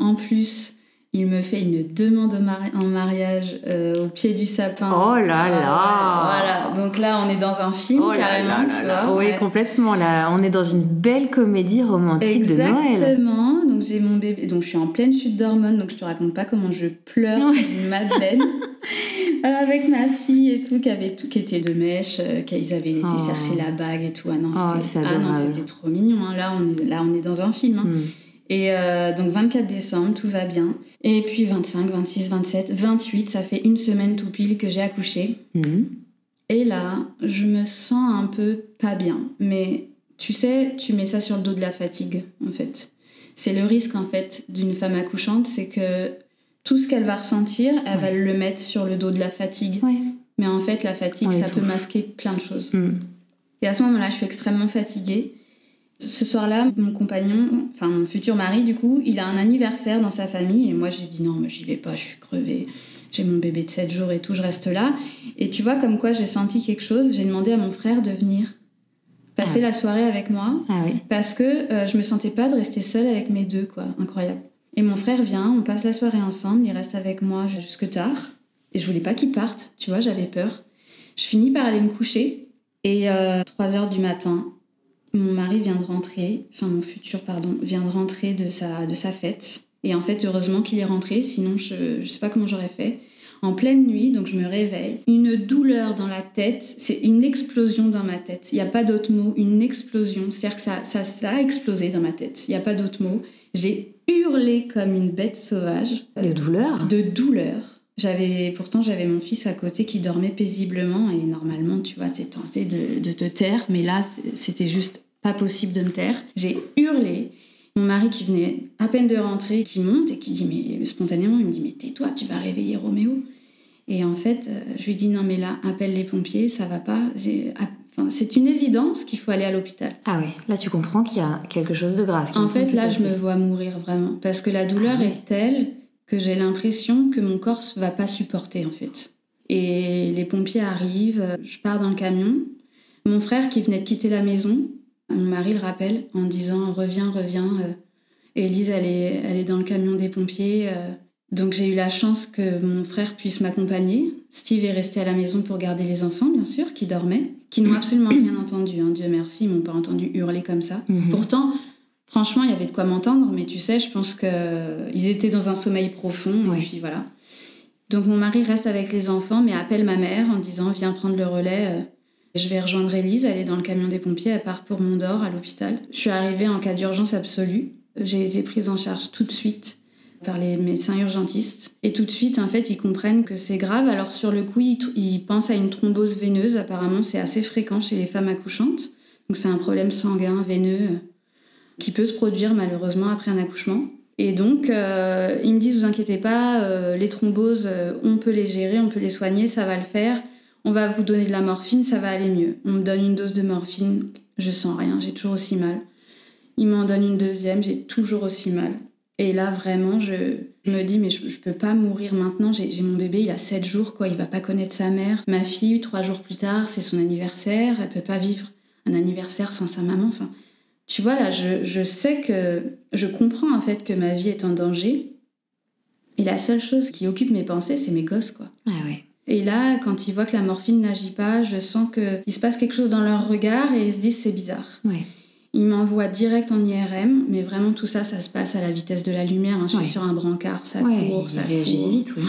En plus, il me fait une demande mari- en mariage euh, au pied du sapin. Oh là Ah là Voilà, donc là on est dans un film Oh carrément, là tu là là. vois. Oui, ouais. complètement. Là, on est dans une belle comédie romantique de Noël. Exactement. Donc j'ai mon bébé. Donc je suis en pleine chute d'hormones. Donc je te raconte pas comment je pleure Ouais. comme une madeleine. [laughs] avec ma fille et tout, qui, avait tout, qui était de mèche, euh, qu'ils avaient été Oh. chercher la bague et tout. Ah non, Oh, c'était ah non, c'était trop mignon. hein. Là, on est, là, on est dans un film. hein. Hmm. Et euh, donc 24 décembre, tout va bien. Et puis 25, 26, 27, 28, ça fait une semaine tout pile que j'ai accouché. Hmm. Et là, je me sens un peu pas bien. Mais tu sais, tu mets ça sur le dos de la fatigue, en fait. C'est le risque, en fait, d'une femme accouchante, c'est que tout ce qu'elle va ressentir, elle va le mettre sur le dos de la fatigue. Ouais. Mais en fait, la fatigue, ça peut masquer plein de choses. Hmm. Et à ce moment-là, je suis extrêmement fatiguée. Ce soir-là, mon compagnon, enfin mon futur mari, du coup, il a un anniversaire dans sa famille. Et moi, j'ai dit non, mais j'y vais pas, je suis crevée. J'ai mon bébé de 7 jours et tout, je reste là. Et tu vois, comme quoi j'ai senti quelque chose, j'ai demandé à mon frère de venir passer Ah. la soirée avec moi. Ah oui. Parce que euh, je me sentais pas de rester seule avec mes deux, quoi. Incroyable. Et mon frère vient, on passe la soirée ensemble, il reste avec moi jusque tard. Et je voulais pas qu'il parte, tu vois, j'avais peur. Je finis par aller me coucher. Et euh, 3 heures du matin, mon mari vient de rentrer, enfin mon futur, pardon, vient de rentrer de sa, de sa fête. Et en fait, heureusement qu'il est rentré, sinon je, je sais pas comment j'aurais fait. En pleine nuit, donc je me réveille. Une douleur dans la tête, c'est une explosion dans ma tête. Il n'y a pas d'autre mot, une explosion. C'est-à-dire que ça, ça, ça a explosé dans ma tête. Il n'y a pas d'autre mot. J'ai hurlé comme une bête sauvage De douleur? de douleur. J'avais pourtant j'avais mon fils à côté qui dormait paisiblement et normalement tu vois t'es tenté de, de te taire mais là c'était juste pas possible de me taire. J'ai hurlé. Mon mari qui venait à peine de rentrer qui monte et qui dit mais spontanément il me dit mais tais-toi tu vas réveiller Roméo. Et en fait euh, je lui dis non mais là appelle les pompiers ça va pas. Ah, enfin, c'est une évidence qu'il faut aller à l'hôpital. Ah oui. Là, tu comprends qu'il y a quelque chose de grave. qui En fait, là, je me vois mourir vraiment. Parce que la douleur Ah ouais. est telle que j'ai l'impression que mon corps ne va pas supporter, en fait. Et les pompiers arrivent, je pars dans le camion. Mon frère, qui venait de quitter la maison, mon mari le rappelle en disant Reviens, reviens. euh, Élise, elle est, elle est dans le camion des pompiers. euh. Donc j'ai eu la chance que mon frère puisse m'accompagner. Steve est resté à la maison pour garder les enfants, bien sûr, qui dormaient, qui n'ont absolument rien entendu. hein. Dieu merci, ils m'ont pas entendu hurler comme ça. Mhm. Pourtant, franchement, il y avait de quoi m'entendre, mais tu sais, je pense qu'ils étaient dans un sommeil profond, Ouais. et puis voilà. Donc mon mari reste avec les enfants, mais appelle ma mère en disant Viens prendre le relais. Je vais rejoindre Élise, elle est dans le camion des pompiers, elle part pour Mondor à l'hôpital. Je suis arrivée en cas d'urgence absolue. J'ai été prise en charge tout de suite par les médecins urgentistes. Et tout de suite, en fait, ils comprennent que c'est grave. Alors sur le coup, ils, pensent à une thrombose veineuse. Apparemment, c'est assez fréquent chez les femmes accouchantes. Donc c'est un problème sanguin, veineux, euh, qui peut se produire malheureusement après un accouchement. Et donc, euh, ils me disent, vous inquiétez pas, euh, les thromboses, on peut les gérer, on peut les soigner, ça va le faire. On va vous donner de la morphine, ça va aller mieux. On me donne une dose de morphine, je sens rien, j'ai toujours aussi mal. Ils m'en donnent une deuxième, j'ai toujours aussi mal. Et là, vraiment, je, me dis, mais je, je peux pas mourir maintenant. J'ai j'ai mon bébé, il a 7 jours, quoi. Il va pas connaître sa mère. Ma fille, trois jours plus tard, c'est son anniversaire. Elle peut pas vivre un anniversaire sans sa maman. Enfin, tu vois, là, je, je sais que. Je comprends, en fait, que ma vie est en danger. Et la seule chose qui occupe mes pensées, c'est mes gosses, quoi. Ah ouais. Et là, quand ils voient que la morphine n'agit pas, je sens qu'il se passe quelque chose dans leur regard et ils se disent c'est bizarre. Ouais. Ils m'envoient direct en IRM, mais vraiment tout ça, ça se passe à la vitesse de la lumière. hein. Je suis Ouais. sur un brancard, ça ouais. court, ça court. vite, oui.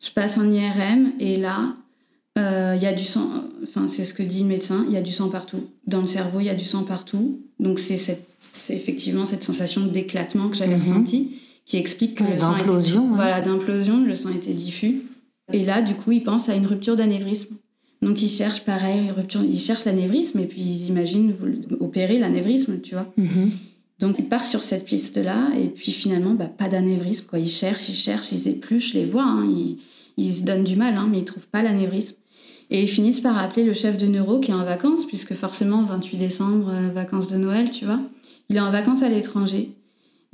Je passe en IRM et là, euh, il y a du sang. Enfin, c'est ce que dit le médecin. Il y a du sang partout. Dans le cerveau, il y a du sang partout. Donc c'est effectivement cette sensation d'éclatement que j'avais Mhm. ressentie qui explique que Ouais, le sang était ouais. voilà d'implosion, le sang était diffus. Et là, du coup, ils pensent à une rupture d'anévrisme. Donc ils cherchent pareil, rupture, ils cherchent l'anévrisme et puis ils imaginent opérer l'anévrisme, tu vois. Mhm. Donc ils partent sur cette piste-là et puis finalement, bah, pas d'anévrisme. Quoi. Ils cherchent, ils cherchent, ils épluchent, les vois, hein, ils, ils se donnent du mal, hein, mais ils trouvent pas l'anévrisme. Et ils finissent par appeler le chef de neuro qui est en vacances, puisque forcément, 28 décembre, euh, vacances de Noël, tu vois. Il est en vacances à l'étranger.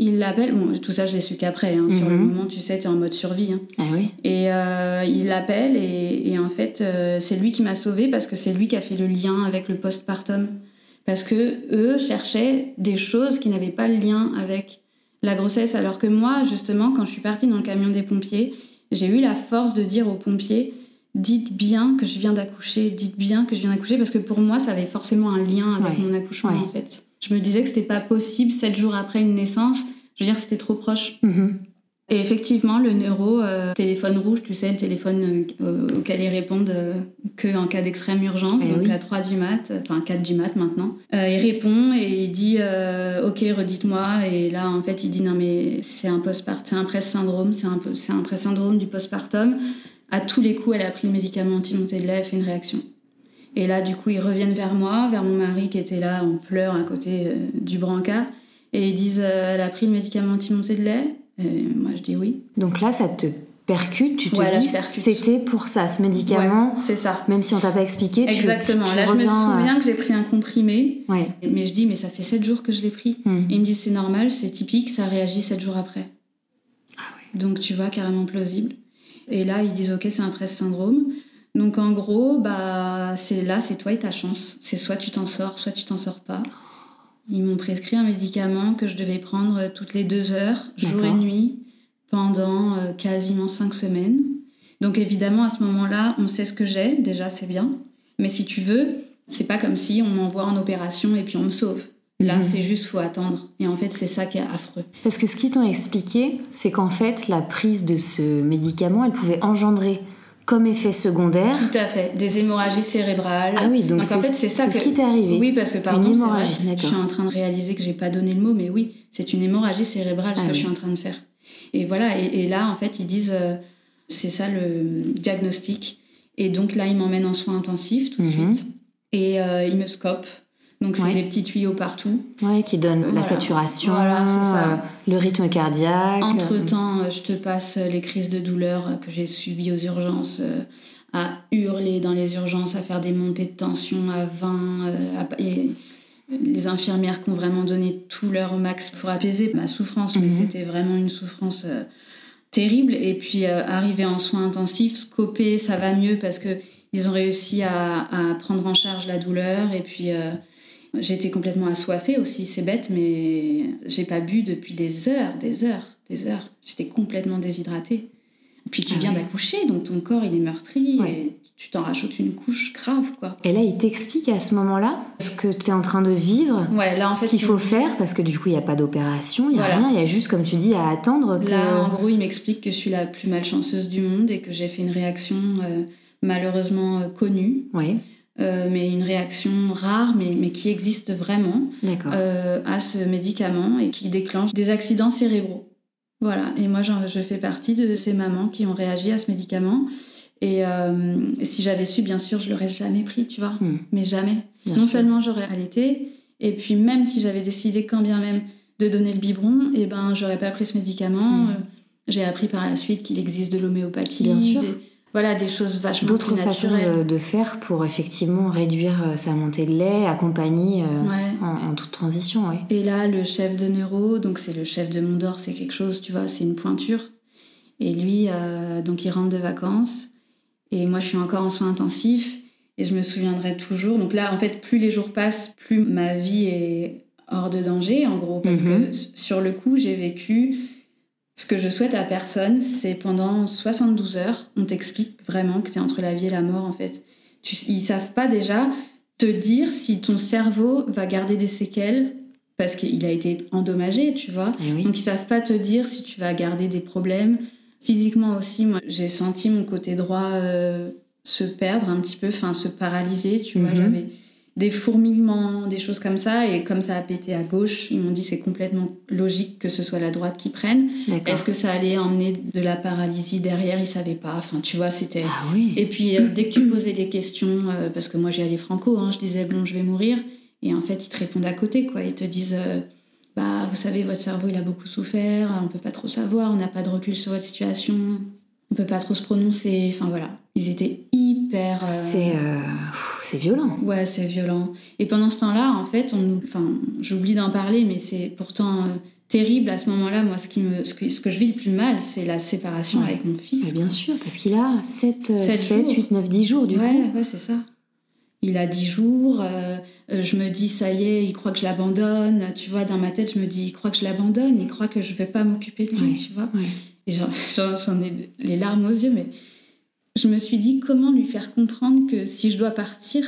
Il l'appelle, bon, tout ça je l'ai su qu'après, hein, sur le Mhm. moment, tu sais, tu es en mode survie. hein. Ah oui. Et euh, il l'appelle et, et en fait, euh, c'est lui qui m'a sauvée parce que c'est lui qui a fait le lien avec le postpartum. Parce que eux cherchaient des choses qui n'avaient pas le lien avec la grossesse. Alors que moi, justement, quand je suis partie dans le camion des pompiers, j'ai eu la force de dire aux pompiers dites bien que je viens d'accoucher, dites bien que je viens d'accoucher, parce que pour moi, ça avait forcément un lien avec Ouais. mon accouchement, Ouais. en fait. Je me disais que c'était pas possible sept jours après une naissance. Je veux dire, c'était trop proche. Mhm. Et effectivement, le neuro, euh, téléphone rouge, tu sais, le téléphone euh, auquel ils répondent euh, que en cas d'extrême urgence, Eh donc oui. à 3 du mat, enfin 4 du mat maintenant. Euh, il répond et il dit Ok, redites-moi. Et là, en fait, il dit Non, mais c'est un postpartum, c'est un presse-syndrome, c'est un, c'est un presse-syndrome du postpartum. À tous les coups, elle a pris le médicament anti-montée de lait, elle fait une réaction. Et là, du coup, ils reviennent vers moi, vers mon mari qui était là en pleurs à côté euh, du brancard. Et ils disent euh, Elle a pris le médicament anti-montée de lait Et Moi, je dis oui. Donc là, ça te percute, tu te Ouais, dis c'était pour ça, ce médicament, Ouais, c'est ça. même si on t'a pas expliqué. tu- Exactement. tu là, je me euh, souviens que j'ai pris un comprimé. Ouais. Mais je dis Mais ça fait 7 jours que je l'ai pris. Hmm. Et ils me disent C'est normal, c'est typique, ça réagit 7 jours après. Donc, tu vois, carrément plausible. Et là, ils disent Ok, c'est un presse syndrome. Donc, en gros, bah, c'est là, c'est toi et ta chance. C'est soit tu t'en sors, soit tu t'en sors pas. Ils m'ont prescrit un médicament que je devais prendre toutes les deux heures, jour et nuit, pendant euh, quasiment cinq semaines. Donc évidemment, à ce moment-là, on sait ce que j'ai, déjà c'est bien. Mais si tu veux, c'est pas comme si on m'envoie en opération et puis on me sauve. Là, Mhm. c'est juste faut attendre. Et en fait, c'est ça qui est affreux. Parce que ce qu'ils t'ont expliqué, c'est qu'en fait, la prise de ce médicament, elle pouvait engendrer comme effet secondaire. Tout à fait. Des hémorragies cérébrales. Ah oui, donc, en fait, c'est ça ce qui t'est arrivé. Oui, parce que pardon, vrai, hémorragie, je suis en train de réaliser que j'ai pas donné le mot, mais oui, c'est une hémorragie cérébrale ce Ah que je suis en train de faire. Et voilà, et, et là, en fait, ils disent, euh, c'est ça le diagnostic. Et donc là, ils m'emmènent en soins intensifs tout de Mhm. suite. Et euh, ils me scopent. Donc c'est Ouais. les petits tuyaux partout. Ouais, qui donne la saturation, Voilà, c'est ça. euh, le rythme cardiaque. Entre-temps, euh, je te passe les crises de douleur euh, que j'ai subies aux urgences, euh, à hurler dans les urgences, à faire des montées de tension à 20. euh, à- et les infirmières qui ont vraiment donné tout leur max pour apaiser ma souffrance, mais Mhm. c'était vraiment une souffrance euh, terrible. Et puis, euh, arriver en soins intensifs, scoper, ça va mieux parce que ils ont réussi à, à prendre en charge la douleur. Et puis, euh, J'étais complètement assoiffée aussi, c'est bête, mais j'ai pas bu depuis des heures, des heures, des heures. J'étais complètement déshydratée. Puis tu Ah viens ouais. d'accoucher, donc ton corps il est meurtri Ouais. et tu t'en rajoutes une couche grave quoi. Et là, il t'explique à ce moment-là ce que tu es en train de vivre, Ouais, là en ce qu'il faut faire, parce que du coup, il n'y a pas d'opération, il n'y a Voilà. rien, il y a juste, comme tu dis, à attendre que... Là en gros il m'explique que je suis la plus malchanceuse du monde et que j'ai fait une réaction euh, malheureusement euh, connue, Ouais, euh, mais une réaction rare mais, mais qui existe vraiment. euh, à ce médicament et qui déclenche des accidents cérébraux. Voilà, et moi je fais partie de ces mamans qui ont réagi à ce médicament. Et euh, si j'avais su, bien sûr, je l'aurais jamais pris, tu vois, Hmm, mais jamais. bien non sûr. seulement j'aurais allaité, et puis même si j'avais décidé quand bien même de donner le biberon, et ben j'aurais pas pris ce médicament. Hmm. J'ai appris par la suite qu'il existe de l'homéopathie, Bien sûr. des- voilà, des choses vachement D'autres façons de, de faire pour effectivement réduire euh, sa montée de lait, accompagner euh, Ouais. en, en toute transition, ouais. Et là, le chef de neuro, donc c'est le chef de Mondor, c'est quelque chose, tu vois, c'est une pointure. Et lui, euh, donc il rentre de vacances. Et moi, je suis encore en soins intensifs. Et je me souviendrai toujours. Donc là, en fait, plus les jours passent, plus ma vie est hors de danger, en gros. Parce Mhm. que sur le coup, j'ai vécu. Ce que je souhaite à personne, c'est pendant 72 heures, on t'explique vraiment que tu es entre la vie et la mort, en fait. Tu, ils savent pas déjà te dire si ton cerveau va garder des séquelles parce qu'il a été endommagé, tu vois. Eh oui. Donc ils savent pas te dire si tu vas garder des problèmes. Physiquement aussi, moi j'ai senti mon côté droit euh, se perdre un petit peu, enfin se paralyser, tu vois. Mhm. J'avais des fourmillements, des choses comme ça, et comme ça a pété à gauche, ils m'ont dit c'est complètement logique que ce soit la droite qui prenne. Est-ce que ça allait emmener de la paralysie derrière? Ils savaient pas. Enfin, tu vois, c'était. Ah oui. Et puis, euh, dès que tu posais des questions, euh, parce que moi j'ai allé franco, hein, je disais, bon, je vais mourir. Et en fait, ils te répondent à côté, quoi. Ils te disent, euh, bah, vous savez, votre cerveau, il a beaucoup souffert, on peut pas trop savoir, on n'a pas de recul sur votre situation, on peut pas trop se prononcer. Enfin, voilà. Ils étaient hyper. euh, C'est euh, c'est violent. Ouais, c'est violent. Et pendant ce temps-là, en fait, on nous. Enfin, j'oublie d'en parler, mais c'est pourtant. euh, terrible à ce moment-là, moi, ce, qui me, ce, que, ce que je vis le plus mal, c'est la séparation Ouais. avec mon fils. Mais bien sûr, parce qu'il a 7, Sept 7, jours. 8, 9, 10 jours du ouais, coup. ouais, c'est ça. Il a 10 jours, je me dis, ça y est, il croit que je l'abandonne. Tu vois, dans ma tête, je me dis, il croit que je l'abandonne, il croit que je vais pas m'occuper de lui, Ouais. tu vois. J'en, ai les larmes aux yeux, mais je me suis dit, comment lui faire comprendre que si je dois partir,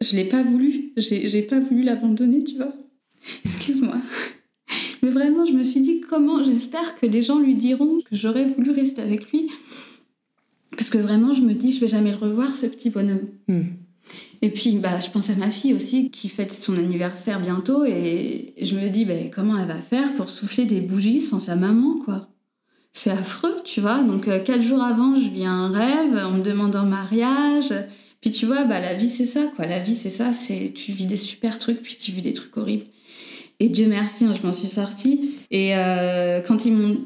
je l'ai pas voulu. J'ai, j'ai pas voulu l'abandonner, tu vois. [laughs] Excuse-moi. Mais vraiment, je me suis dit comment j'espère que les gens lui diront que j'aurais voulu rester avec lui. Parce que vraiment, je me dis, je vais jamais le revoir, ce petit bonhomme. Hmm. Et puis, bah, je pense à ma fille aussi, qui fête son anniversaire bientôt, et je me dis, bah, comment elle va faire pour souffler des bougies sans sa maman, quoi C'est affreux, tu vois. Donc, euh, quatre jours avant, je vis un rêve, on me demande en mariage. Puis, tu vois, bah, la vie, c'est ça, quoi. La vie, c'est ça, c'est tu vis des super trucs, puis tu vis des trucs horribles. Et Dieu merci, hein, je m'en suis sortie. Et euh, quand ils m'ont...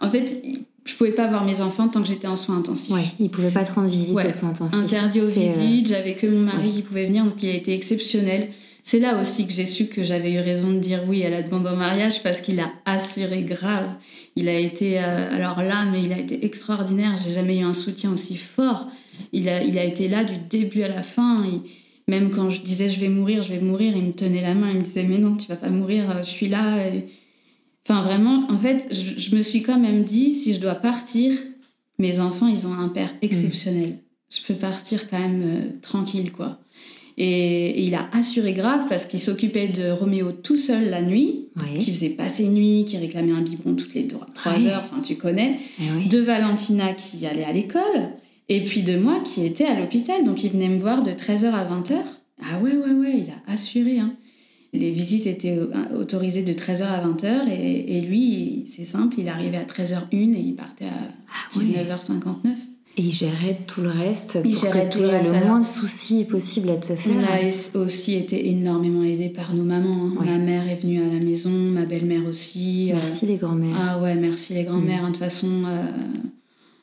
En fait, je pouvais pas voir mes enfants tant que j'étais en soins intensifs. Ouais, ils pouvaient pas te rendre visite Ouais. aux soins intensifs. Interdit aux euh, visites, j'avais que mon mari qui pouvait venir, donc il a été exceptionnel. C'est là aussi que j'ai su que j'avais eu raison de dire oui à la demande en mariage parce qu'il a assuré grave. Il a été, euh, alors là, mais il a été extraordinaire. J'ai jamais eu un soutien aussi fort. Il a, il a été là du début à la fin. Même quand je disais je vais mourir, je vais mourir, il me tenait la main, il me disait mais non, tu vas pas mourir, euh, je suis là. Enfin vraiment, en fait, je, je me suis quand même dit si je dois partir, mes enfants, ils ont un père exceptionnel. Je peux partir quand même euh, tranquille, quoi. Et, et il a assuré grave parce qu'il s'occupait de Roméo tout seul la nuit, qui faisait passer nuit, qui réclamait un biberon toutes les trois trois heures, enfin tu connais. Eh oui. De Valentina qui allait à l'école, et puis de moi qui était à l'hôpital. Donc il venait me voir de 13h à 20h. Ah ouais, ouais, ouais, il a assuré. Hein. Les visites étaient euh, autorisées de 13h à 20h, et, et lui, c'est simple, il arrivait à 13h01 et il partait à Ah ouais. 19h59. Et il gérait tout le reste Il pour que tout le reste, le alors. moins de soucis possible à te faire. On a aussi été énormément aidés par nos mamans. hein. Ouais. Ma mère est venue à la maison, ma belle-mère aussi. euh, Merci les grands-mères. Ah ouais, merci les grands-mères. hein. De toute façon, euh,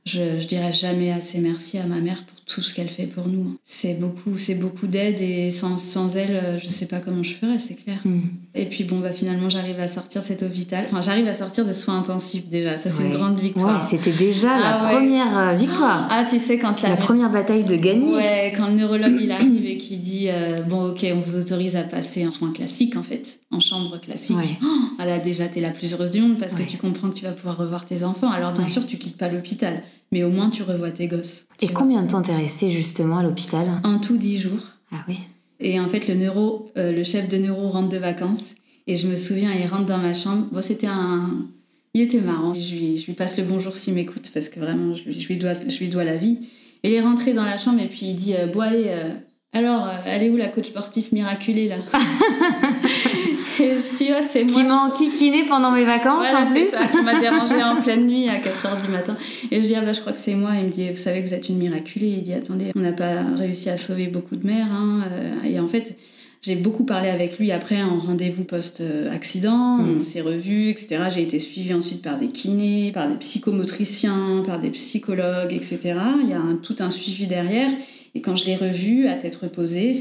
je, je dirais jamais assez merci à ma mère pour tout ce qu'elle fait pour nous. C'est beaucoup, c'est beaucoup d'aide et sans, sans elle, euh, je sais pas comment je ferais, c'est clair. Hmm. Et puis bon, bah finalement, j'arrive à sortir de cet hôpital. Enfin, j'arrive à sortir de soins intensifs déjà. Ça, c'est une grande victoire. Ouais, c'était déjà la Ah ouais. première euh, victoire. Ah, tu sais, quand la, la première bataille de gagner. Ouais, quand le neurologue il arrive et qu'il dit euh, bon ok on vous autorise à passer en soins classiques en fait, en chambre classique. Oh, ah là déjà t'es la plus heureuse du monde parce que tu comprends que tu vas pouvoir revoir tes enfants. Alors bien sûr tu quittes pas l'hôpital, mais au moins tu revois tes gosses. Et combien de temps t'es resté justement à l'hôpital En tout dix jours. Ah oui. Et en fait le neuro, euh, le chef de neuro rentre de vacances et je me souviens il rentre dans ma chambre. Bon c'était un il était marrant. Je lui, je lui passe le bonjour s'il m'écoute parce que vraiment je, lui- je lui dois, je lui dois la vie. Et il est rentré dans la chambre et puis il dit euh, Bon, allez, euh, alors, euh, elle est où la coach sportif miraculée là [laughs] Et je dis Ah, c'est moi. Qui m'a enquiquiné pendant mes vacances Voilà, en c'est plus. ça, qui m'a dérangé [laughs] en pleine nuit à 4h du matin. Et je dis, ah bah je crois que c'est moi. Il me dit, vous savez que vous êtes une miraculée. Il dit, attendez, on n'a pas réussi à sauver beaucoup de mères. hein. Euh, Et en fait, j'ai beaucoup parlé avec lui après en rendez-vous post-accident. Mm. On s'est revus, etc. J'ai été suivie ensuite par des kinés, par des psychomotriciens, par des psychologues, etc. Il y a un- tout un suivi derrière. Et quand je l'ai revu à tête reposée,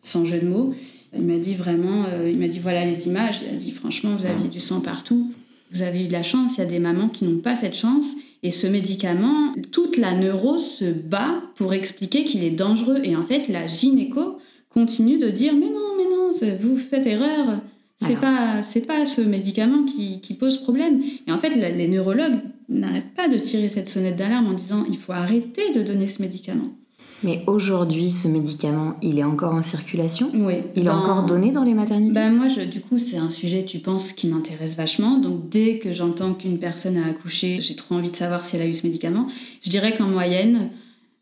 sans jeu de mots, il m'a dit vraiment, euh, il m'a dit voilà les images. Il a dit franchement, vous aviez du sang partout. Vous avez eu de la chance. Il y a des mamans qui n'ont pas cette chance. Et ce médicament, toute la neuro se bat pour expliquer qu'il est dangereux. Et en fait, la gynéco continue de dire mais non, mais non, vous faites erreur. C'est pas, c'est pas ce médicament qui, qui pose problème. Et en fait, la- les neurologues n'arrêtent pas de tirer cette sonnette d'alarme en disant il faut arrêter de donner ce médicament. Mais aujourd'hui, ce médicament, il est encore en circulation Oui. Il est encore donné dans les maternités Ben moi, je, du coup, c'est un sujet, tu penses, qui m'intéresse vachement. Donc, dès que j'entends qu'une personne a accouché, j'ai trop envie de savoir si elle a eu ce médicament. Je dirais qu'en moyenne,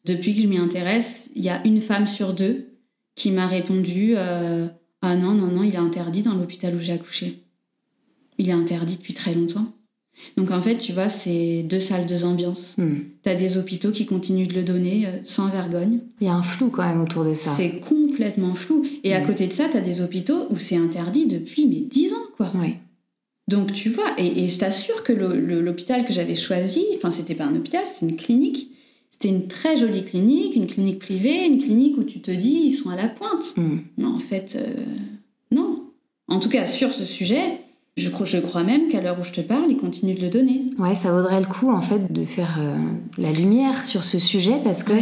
depuis que je m'y intéresse, il y a une femme sur deux qui m'a répondu euh, Ah non, non, non, il est interdit dans l'hôpital où j'ai accouché. Il est interdit depuis très longtemps. Donc, en fait, tu vois, c'est deux salles, deux ambiances. Hmm. T'as des hôpitaux qui continuent de le donner euh, sans vergogne. Il y a un flou quand même autour de ça. C'est complètement flou. Et à Mm. côté de ça, tu as des hôpitaux où c'est interdit depuis mais 10 ans, quoi. Ouais. Donc tu vois, et, et je t'assure que l'hôpital que j'avais choisi, enfin c'était pas un hôpital, c'était une clinique. C'était une très jolie clinique, une clinique privée, une clinique où tu te dis ils sont à la pointe. Hmm. Mais en fait, euh, non. En tout cas, sur ce sujet, je, crois- je crois même qu'à l'heure où je te parle, ils continuent de le donner. Ouais, ça vaudrait le coup en fait de faire euh, la lumière sur ce sujet parce que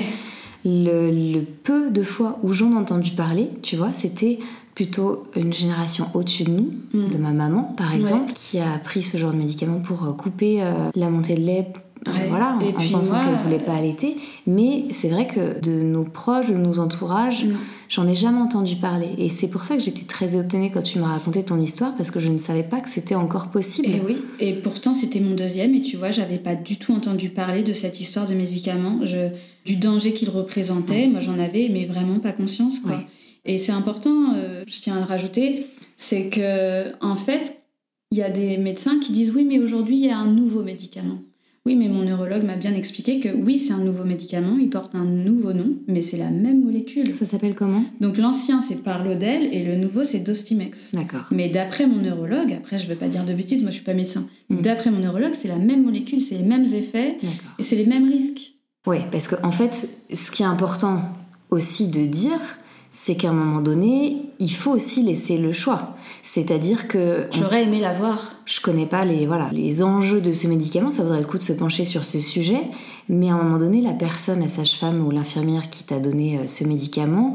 le, le peu de fois où j'en ai entendu parler, tu vois, c'était plutôt une génération au-dessus de nous, Mm. de ma maman par exemple, qui a pris ce genre de médicament pour euh, couper euh, la montée de lait. Ouais. Voilà, en, Et en puis pensant qu'elle voulait pas allaiter. Mais c'est vrai que de nos proches, de nos entourages, Mm. J'en ai jamais entendu parler. Et c'est pour ça que j'étais très étonnée quand tu m'as raconté ton histoire, parce que je ne savais pas que c'était encore possible. Et oui, et pourtant c'était mon deuxième, et tu vois, j'avais pas du tout entendu parler de cette histoire de médicaments, je, du danger qu'il représentait. Moi j'en avais, mais vraiment pas conscience, quoi. Et c'est important, euh, je tiens à le rajouter, c'est que en fait, il y a des médecins qui disent oui, mais aujourd'hui il y a un nouveau médicament. Oui, mais mon neurologue m'a bien expliqué que oui, c'est un nouveau médicament, il porte un nouveau nom, mais c'est la même molécule. Ça s'appelle comment? Donc l'ancien c'est Parlodel et le nouveau c'est Dostimex. D'accord. Mais d'après mon neurologue, après je veux pas dire de bêtises, moi je suis pas médecin. Mm. D'après mon neurologue, c'est la même molécule, c'est les mêmes effets et c'est les mêmes risques. Oui, parce qu'en en fait, ce qui est important aussi de dire, c'est qu'à un moment donné, il faut aussi laisser le choix. C'est-à-dire que j'aurais aimé l'avoir. Je connais pas les voilà les enjeux de ce médicament, ça vaudrait le coup de se pencher sur ce sujet. Mais à un moment donné, la personne, la sage-femme ou l'infirmière qui t'a donné euh, ce médicament,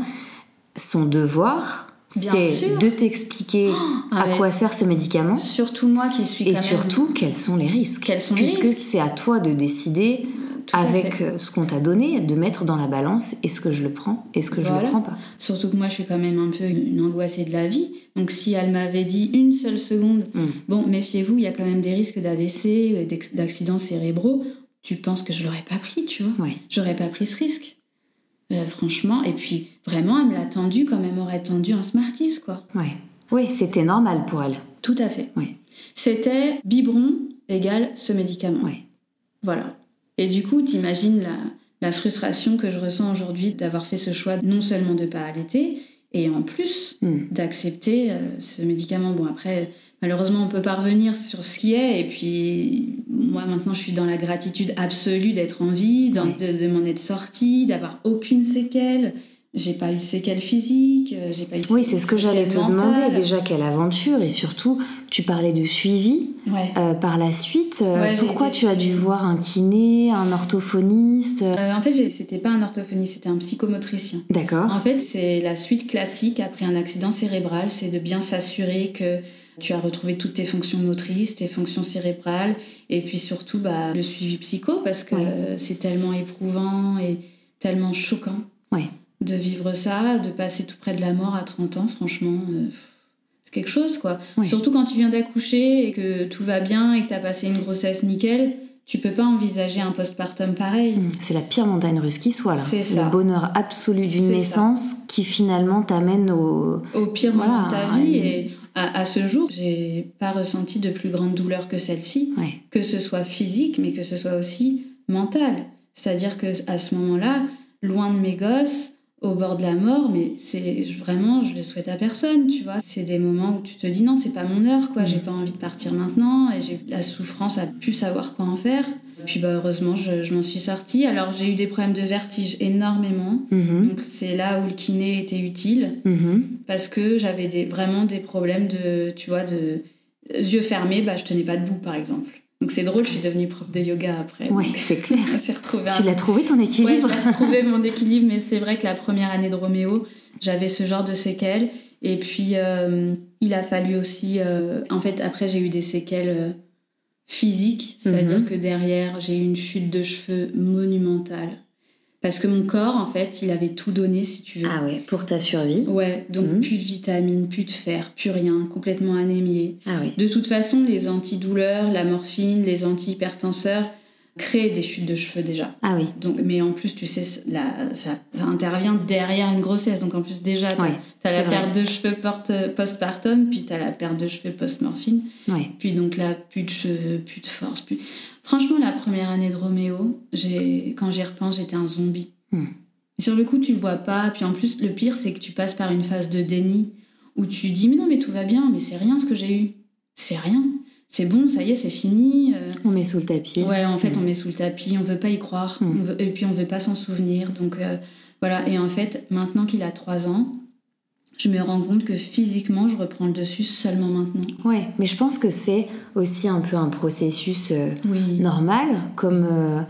son devoir, c'est de t'expliquer oh, [gasps] à quoi sert ce médicament. Surtout moi qui suis. Et surtout, quels sont les risques? Quels sont Puisque c'est à toi de décider avec euh, ce qu'on t'a donné, de mettre dans la balance est-ce que je le prends, est-ce que je le prends pas? Surtout que moi je suis quand même un peu une, angoissée de la vie. Donc si elle m'avait dit une seule seconde, hmm. bon méfiez-vous, il y a quand même des risques d'AVC, euh, d'accidents cérébraux, tu penses que je l'aurais pas pris, tu vois? J'aurais pas pris ce risque. Euh, franchement, et puis vraiment, elle me l'a tendu comme elle m'aurait tendu un Smarties, quoi. Ouais. Oui, c'était normal pour elle. Tout à fait. Ouais. C'était biberon égale ce médicament. Ouais. Voilà. Et du coup, t'imagines la, la frustration que je ressens aujourd'hui d'avoir fait ce choix non seulement de pas allaiter, et en plus hmm. d'accepter euh, ce médicament. Bon, après, malheureusement, on peut pas revenir sur ce qui est. Et puis, moi, maintenant, je suis dans la gratitude absolue d'être en vie, de, de m'en être sortie, d'avoir aucune séquelle j'ai pas eu séquelles physiques, euh, j'ai pas eu Oui, c'est ce que j'allais te demander. Déjà, quelle aventure et surtout, tu parlais de suivi. Euh, par la suite, euh, pourquoi tu as dû voir un kiné, un orthophoniste En fait, c'était pas un orthophoniste, c'était un psychomotricien. D'accord. En fait, c'est la suite classique après un accident cérébral, c'est de bien s'assurer que tu as retrouvé toutes tes fonctions motrices, tes fonctions cérébrales, et puis surtout bah, le suivi psycho, parce que c'est tellement éprouvant et tellement choquant. Ouais de vivre ça, de passer tout près de la mort à 30 ans, franchement, euh, c'est quelque chose, quoi. Surtout quand tu viens d'accoucher et que tout va bien et que tu as passé une grossesse nickel, tu peux pas envisager un postpartum pareil. Mmh, c'est la pire montagne russe qui soit, là. C'est ça. Le bonheur absolu d'une naissance qui finalement t'amène au... Au pire moment de ta vie. Et à, ce jour, j'ai pas ressenti de plus grande douleur que celle-ci. Que ce soit physique, mais que ce soit aussi mental. C'est-à-dire que à ce moment-là, loin de mes gosses, au bord de la mort, mais c'est vraiment, je le souhaite à personne, tu vois. C'est des moments où tu te dis non, c'est pas mon heure, quoi. J'ai pas envie de partir maintenant et j'ai la souffrance à plus savoir quoi en faire. Puis bah, heureusement, je, m'en suis sortie. Alors j'ai eu des problèmes de vertige énormément. Mm-hmm. Donc c'est là où le kiné était utile mm-hmm. parce que j'avais des, vraiment des problèmes de, tu vois, de yeux fermés, bah je tenais pas debout par exemple. Donc c'est drôle, je suis devenue prof de yoga après. Oui, c'est clair. [laughs] retrouvé tu l'as trouvé ton équilibre j'ai retrouvé [laughs] mon équilibre, mais c'est vrai que la première année de Roméo, j'avais ce genre de séquelles. Et puis, euh, il a fallu aussi... Euh, en fait, après, j'ai eu des séquelles euh, physiques, c'est-à-dire mhm. que derrière, j'ai eu une chute de cheveux monumentale. Parce que mon corps, en fait, il avait tout donné, si tu veux. Ah ouais, pour ta survie. Ouais, donc mhm. plus de vitamines, plus de fer, plus rien, complètement anémié. Ah oui. De toute façon, les antidouleurs, la morphine, les antihypertenseurs créent des chutes de cheveux déjà. Ah oui. Donc, mais en plus, tu sais, ça, ça, intervient derrière une grossesse. Donc en plus, déjà, tu as, la perte de cheveux postpartum, puis tu as la perte de cheveux post-morphine. Ouais. Puis donc là, plus de cheveux, plus de force, plus... Franchement, la première année de Roméo, quand j'y repense, j'étais un zombie. Hmm. sur le coup, tu le vois pas. Puis en plus, le pire, c'est que tu passes par une phase de déni où tu dis Mais non, mais tout va bien, mais c'est rien ce que j'ai eu. C'est rien. C'est bon, ça y est, c'est fini. Euh. On met sous le tapis. Ouais, en fait, on met sous le tapis. On veut pas y croire. Hmm. et puis, on veut pas s'en souvenir. Donc, euh, voilà. Et en fait, maintenant qu'il a trois ans, je me rends compte que physiquement, je reprends le dessus seulement maintenant. Ouais, mais je pense que c'est aussi un peu un processus euh, normal, comme euh,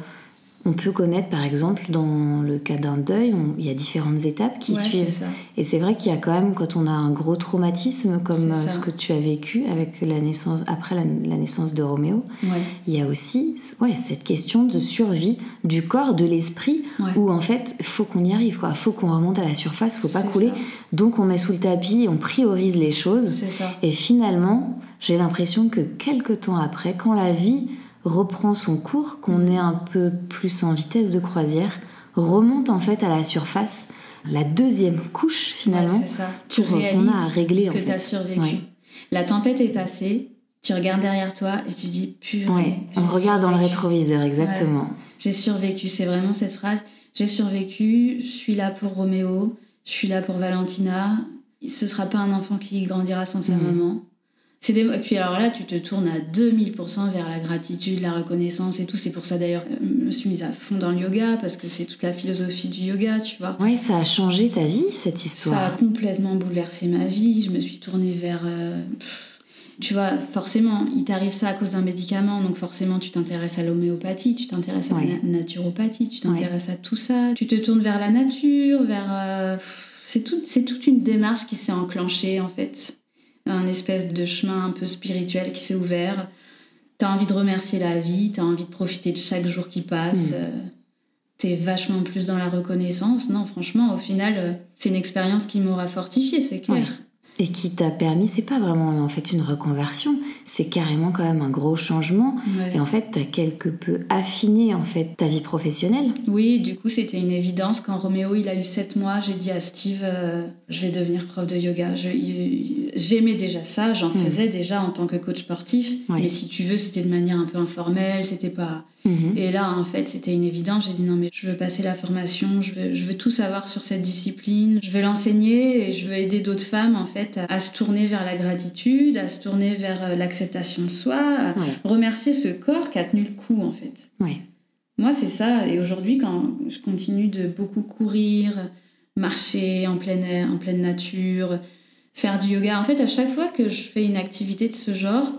on peut connaître, par exemple, dans le cas d'un deuil, il y a différentes étapes qui Ouais, suivent. ça. Et c'est vrai qu'il y a quand même, quand on a un gros traumatisme comme euh, ce que tu as vécu avec la naissance, après la, la naissance de Roméo, Ouais. il y a aussi ouais, cette question de survie du corps, de l'esprit, Ouais. où en fait, faut qu'on y arrive, quoi. Faut qu'on remonte à la surface, faut pas couler. ça. Donc on met sous le tapis, on priorise les choses. Ça. Et finalement, j'ai l'impression que quelques temps après, quand la vie reprend son cours, qu'on est un peu plus en vitesse de croisière, remonte en fait à la surface la deuxième couche finalement. Ouais, ça. Tu réalises a à régler, ce que tu as survécu. Ouais. La tempête est passée, tu regardes derrière toi et tu dis purée. Ouais, on regarde dans le rétroviseur, exactement. J'ai survécu, c'est vraiment cette phrase. J'ai survécu, je suis là pour Roméo, je suis là pour Valentina. Ce sera pas un enfant qui grandira sans sa Mhm. maman. C'est des... Puis alors là, tu te tournes à 2000% vers la gratitude, la reconnaissance et tout. C'est pour ça d'ailleurs, euh, je me suis mise à fond dans le yoga parce que c'est toute la philosophie du yoga, tu vois. Ouais, ça a changé ta vie, cette Ça a histoire. complètement bouleversé ma vie. Je me suis tournée vers. euh, tu vois, forcément, il t'arrive ça à cause d'un médicament, donc forcément, tu t'intéresses à l'homéopathie, tu t'intéresses à Ouais. la na- naturopathie, tu t'intéresses à tout ça. Tu te tournes vers la nature, vers. euh, pff, c'est tout, c'est toute une démarche qui s'est enclenchée, en fait. Un espèce de chemin un peu spirituel qui s'est ouvert. T'as envie de remercier la vie, t'as envie de profiter de chaque jour qui passe. Mm. euh, T'es vachement plus dans la reconnaissance. Non, franchement, au final, euh, c'est une expérience qui m'aura fortifiée, c'est clair. Et qui t'a permis, c'est pas vraiment en fait une reconversion, c'est carrément quand même un gros changement. Ouais. Et en fait, t'as quelque peu affiné en fait ta vie professionnelle. Oui, du coup, c'était une évidence. Quand Roméo il a eu 7 mois, j'ai dit à Steve euh, Je vais devenir prof de yoga. J'aimais déjà ça, j'en Mm. faisais déjà en tant que coach sportif. Ouais. Mais si tu veux, c'était de manière un peu informelle, c'était pas. Mhm. Et là, en fait, c'était une évidence. J'ai dit non, mais je veux passer la formation, je veux, je veux tout savoir sur cette discipline, je veux l'enseigner et je veux aider d'autres femmes, en fait, à, à se tourner vers la gratitude, à se tourner vers euh, l'acceptation de soi, à Ouais, remercier ce corps qui a tenu le coup, en fait. ouais. Moi, c'est ça. Et aujourd'hui, quand je continue de beaucoup courir, marcher en plein air, en pleine nature, faire du yoga, en fait, à chaque fois que je fais une activité de ce genre,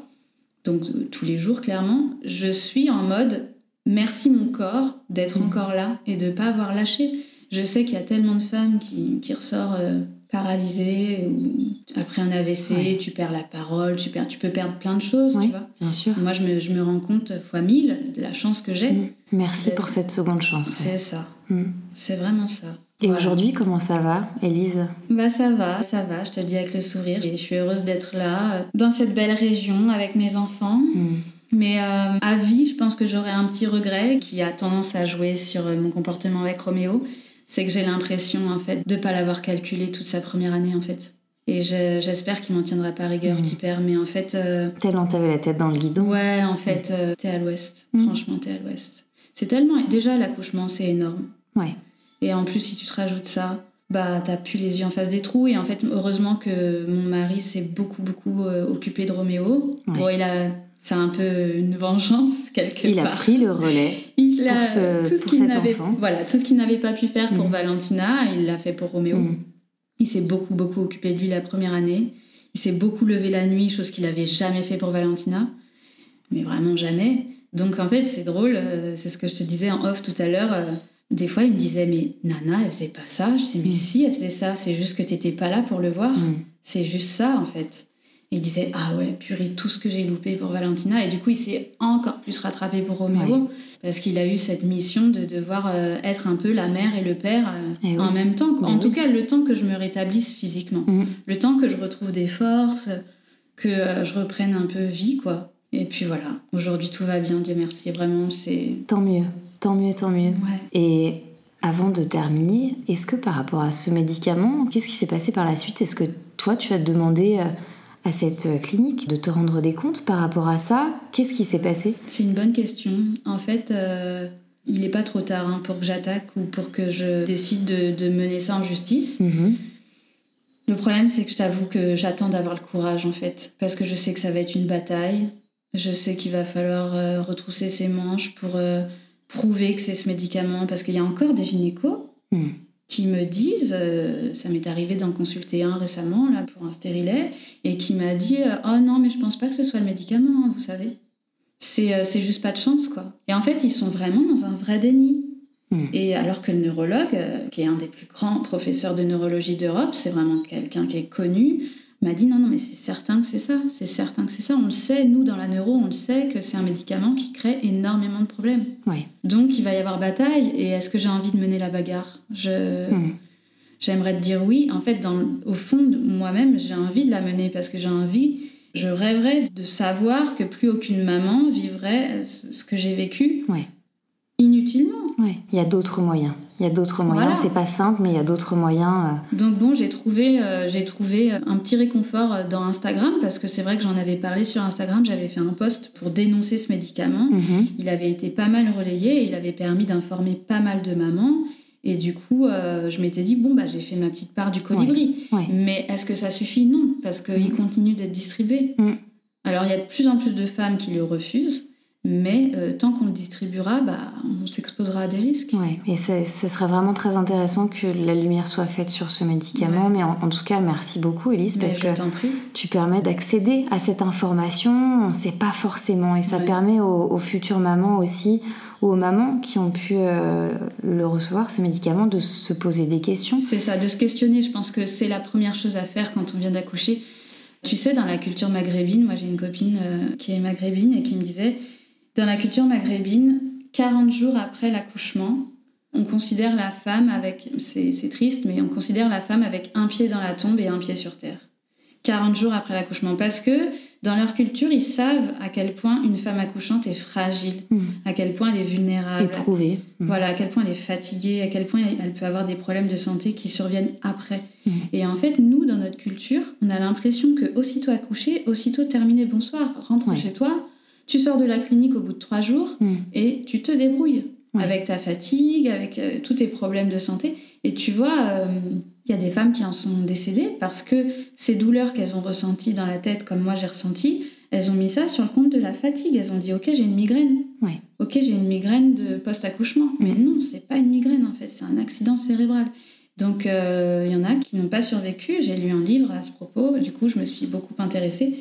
donc euh, tous les jours, clairement, je suis en mode merci mon corps d'être Mhm. encore là et de pas avoir lâché. Je sais qu'il y a tellement de femmes qui, qui ressortent euh, paralysées ou après un AVC, Ouais. tu perds la parole, tu, perds, tu peux perdre plein de choses, tu vois. Bien sûr. Moi, je me, je me rends compte fois mille de la chance que j'ai. Mm. Merci pour cette seconde chance. ouais. C'est ça. Mm. C'est vraiment ça. Et Voilà. aujourd'hui, comment ça va, Élise? Bah ça va, ça va, je te le dis avec le sourire. Je suis heureuse d'être là, euh, dans cette belle région, avec mes enfants. Mm. Mais euh, à vie, je pense que j'aurais un petit regret qui a tendance à jouer sur euh, mon comportement avec Roméo. C'est que j'ai l'impression, en fait, de pas l'avoir calculé toute sa première année, en fait. Et je- j'espère qu'il m'en tiendra pas rigueur, Mhm. petit père. Mais en fait, euh, Tellement t'avais la tête dans le guidon. ouais, en fait, euh, t'es à l'ouest. Mhm. Franchement, t'es à l'ouest. C'est tellement... Déjà, l'accouchement, c'est énorme. Ouais. Et en plus, si tu te rajoutes ça, bah t'as plus les yeux en face des trous. Et en fait, heureusement que mon mari s'est beaucoup, beaucoup euh, occupé de Roméo. Ouais. Bon, il a. C'est un peu une vengeance, quelque Il a part. pris le relais. [laughs] Il a pour ce- tout ce qu'il n'avait enfant. voilà, tout ce qu'il n'avait pas pu faire pour Mm. Valentina, il l'a fait pour Roméo. Mm. Il s'est beaucoup, beaucoup occupé de lui la première année. Il s'est beaucoup levé la nuit, chose qu'il n'avait jamais fait pour Valentina. Mais vraiment jamais. Donc en fait, c'est drôle, euh, c'est ce que je te disais en off tout à l'heure. euh, des fois, il me disait, mais Nana, elle faisait pas ça. Je disais, mais Mm. si, elle faisait ça. C'est juste que t'étais pas là pour le voir. C'est juste ça, en fait. Il disait, ah ouais, purée, tout ce que j'ai loupé pour Valentina. Et du coup, il s'est encore plus rattrapé pour Roméo. Parce qu'il a eu cette mission de devoir euh, être un peu la mère et le père euh, Eh oui. en même temps. En tout oui. cas, le temps que je me rétablisse physiquement. Mm. Le temps que je retrouve des forces, que euh, je reprenne un peu vie, quoi. Et puis voilà, aujourd'hui tout va bien, Dieu merci. Vraiment, c'est. Tant mieux, tant mieux, tant mieux. Ouais. Et avant de terminer, est-ce que par rapport à ce médicament, qu'est-ce qui s'est passé par la suite? Est-ce que toi, tu as demandé à cette clinique de te rendre des comptes par rapport à ça? Qu'est-ce qui s'est passé? C'est une bonne question. En fait, euh, il n'est pas trop tard hein, pour que j'attaque ou pour que je décide de, de mener ça en justice. Mhm. Le problème, c'est que je t'avoue que j'attends d'avoir le courage, en fait, parce que je sais que ça va être une bataille. Je sais qu'il va falloir euh, retrousser ses manches pour euh, prouver que c'est ce médicament, parce qu'il y a encore des gynécos Mm. Qui me disent, euh, ça m'est arrivé d'en consulter un récemment là pour un stérilet, et qui m'a dit, euh, oh non, mais je pense pas que ce soit le médicament, hein, vous savez. c'est c'est juste pas de chance, quoi. Et en fait, ils sont vraiment dans un vrai déni. Hmm. Et alors que le neurologue, euh, qui est un des plus grands professeurs de neurologie d'Europe, c'est vraiment quelqu'un qui est connu, m'a dit non, non, mais c'est certain que c'est ça, c'est certain que c'est ça. On le sait, nous, dans la neuro, on le sait que c'est un médicament qui crée énormément de problèmes. Ouais. Donc, il va y avoir bataille. Et est-ce que j'ai envie de mener la bagarre? Je... Hmm. J'aimerais te dire oui. En fait, dans, au fond moi-même, j'ai envie de la mener parce que j'ai envie, je rêverais de savoir que plus aucune maman vivrait ce que j'ai vécu Ouais. inutilement. Ouais. Il y a d'autres moyens. Il y a d'autres moyens. Voilà. C'est pas simple, mais il y a d'autres moyens. euh, Donc bon, j'ai trouvé, euh, j'ai trouvé un petit réconfort euh, dans Instagram parce que c'est vrai que j'en avais parlé sur Instagram. J'avais fait un post pour dénoncer ce médicament. mhm. Il avait été pas mal relayé et il avait permis d'informer pas mal de mamans. Et du coup, euh, je m'étais dit, bon, bah, j'ai fait ma petite part du colibri. Ouais. Mais est-ce que ça suffit? Non, parce qu'il Mm. continue d'être distribué. Mm. Alors, il y a de plus en plus de femmes qui le refusent, mais euh, tant qu'on le distribuera, bah, on s'exposera à des risques. Ouais, et ce serait vraiment très intéressant que la lumière soit faite sur ce médicament. Ouais. Mais en, en tout cas, merci beaucoup, Elise, parce que prie. tu permets d'accéder à cette information. On ne sait pas forcément. Et ça Ouais. permet aux, aux futures mamans aussi, ou aux mamans qui ont pu euh, le recevoir, ce médicament, de se poser des questions. C'est ça, de se questionner. Je pense que c'est la première chose à faire quand on vient d'accoucher. Tu sais, dans la culture maghrébine, moi j'ai une copine euh, qui est maghrébine et qui me disait, dans la culture maghrébine, 40 jours après l'accouchement, on considère la femme avec, c'est triste, mais on considère la femme avec un pied dans la tombe et un pied sur terre. 40 jours après l'accouchement. Parce que dans leur culture, ils savent à quel point une femme accouchante est fragile, Mm. à quel point elle est vulnérable. Éprouvé. Mm. Voilà, à quel point elle est fatiguée, à quel point elle peut avoir des problèmes de santé qui surviennent après. Mm. Et en fait, nous, dans notre culture, on a l'impression que aussitôt accouché, aussitôt terminé, bonsoir, rentre Ouais. chez toi, tu sors de la clinique au bout de trois jours Mm. et tu te débrouilles Ouais. avec ta fatigue, avec euh, tous tes problèmes de santé. Et tu vois, euh, il y a des femmes qui en sont décédées parce que ces douleurs qu'elles ont ressenties dans la tête, comme moi j'ai ressenti, elles ont mis ça sur le compte de la fatigue. Elles ont dit, ok, j'ai une migraine. Ouais. Ok, j'ai une migraine de post-accouchement. Mais non, c'est pas une migraine en fait, c'est un accident cérébral. Donc euh, il y en a qui n'ont pas survécu. J'ai lu un livre à ce propos, du coup je me suis beaucoup intéressée.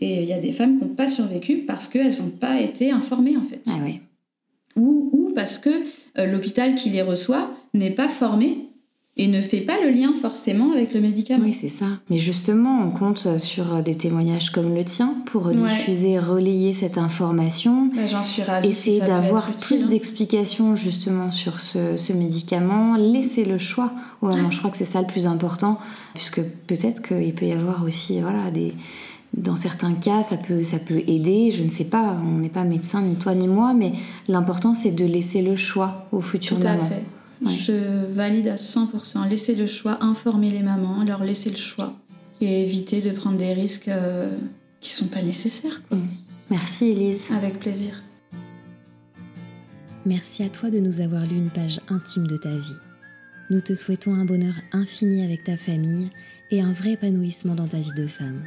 Et il y a des femmes qui n'ont pas survécu parce qu'elles n'ont pas été informées en fait. Ah ouais. Ou, ou parce que euh, l'hôpital qui les reçoit n'est pas formé et ne fait pas le lien forcément avec le médicament. Oui, c'est ça. Mais justement, on compte sur des témoignages comme le tien pour Ouais. diffuser, relayer cette information. Bah, J'en suis ravie. Essayer d'avoir plus hein. d'explications justement sur ce, ce médicament, laisser le choix. Je crois que c'est ça le plus important, puisque peut-être qu'il peut y avoir aussi, voilà, des, dans certains cas, ça peut, ça peut aider. Je ne sais pas, on n'est pas médecin ni toi ni moi, mais l'important c'est de laisser le choix aux futures Tout à mamans. fait. Ouais. Je valide à 100%. Laisser le choix, informer les mamans, leur laisser le choix et éviter de prendre des risques euh, qui sont pas nécessaires. quoi. Merci Elise. Avec plaisir. Merci à toi de nous avoir lu une page intime de ta vie. Nous te souhaitons un bonheur infini avec ta famille et un vrai épanouissement dans ta vie de femme.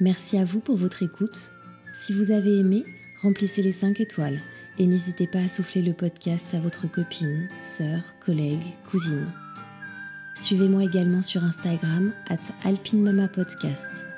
Merci à vous pour votre écoute. Si vous avez aimé, remplissez les 5 étoiles et n'hésitez pas à souffler le podcast à votre copine, sœur, collègue, cousine. Suivez-moi également sur Instagram at Alpine Mama Podcast.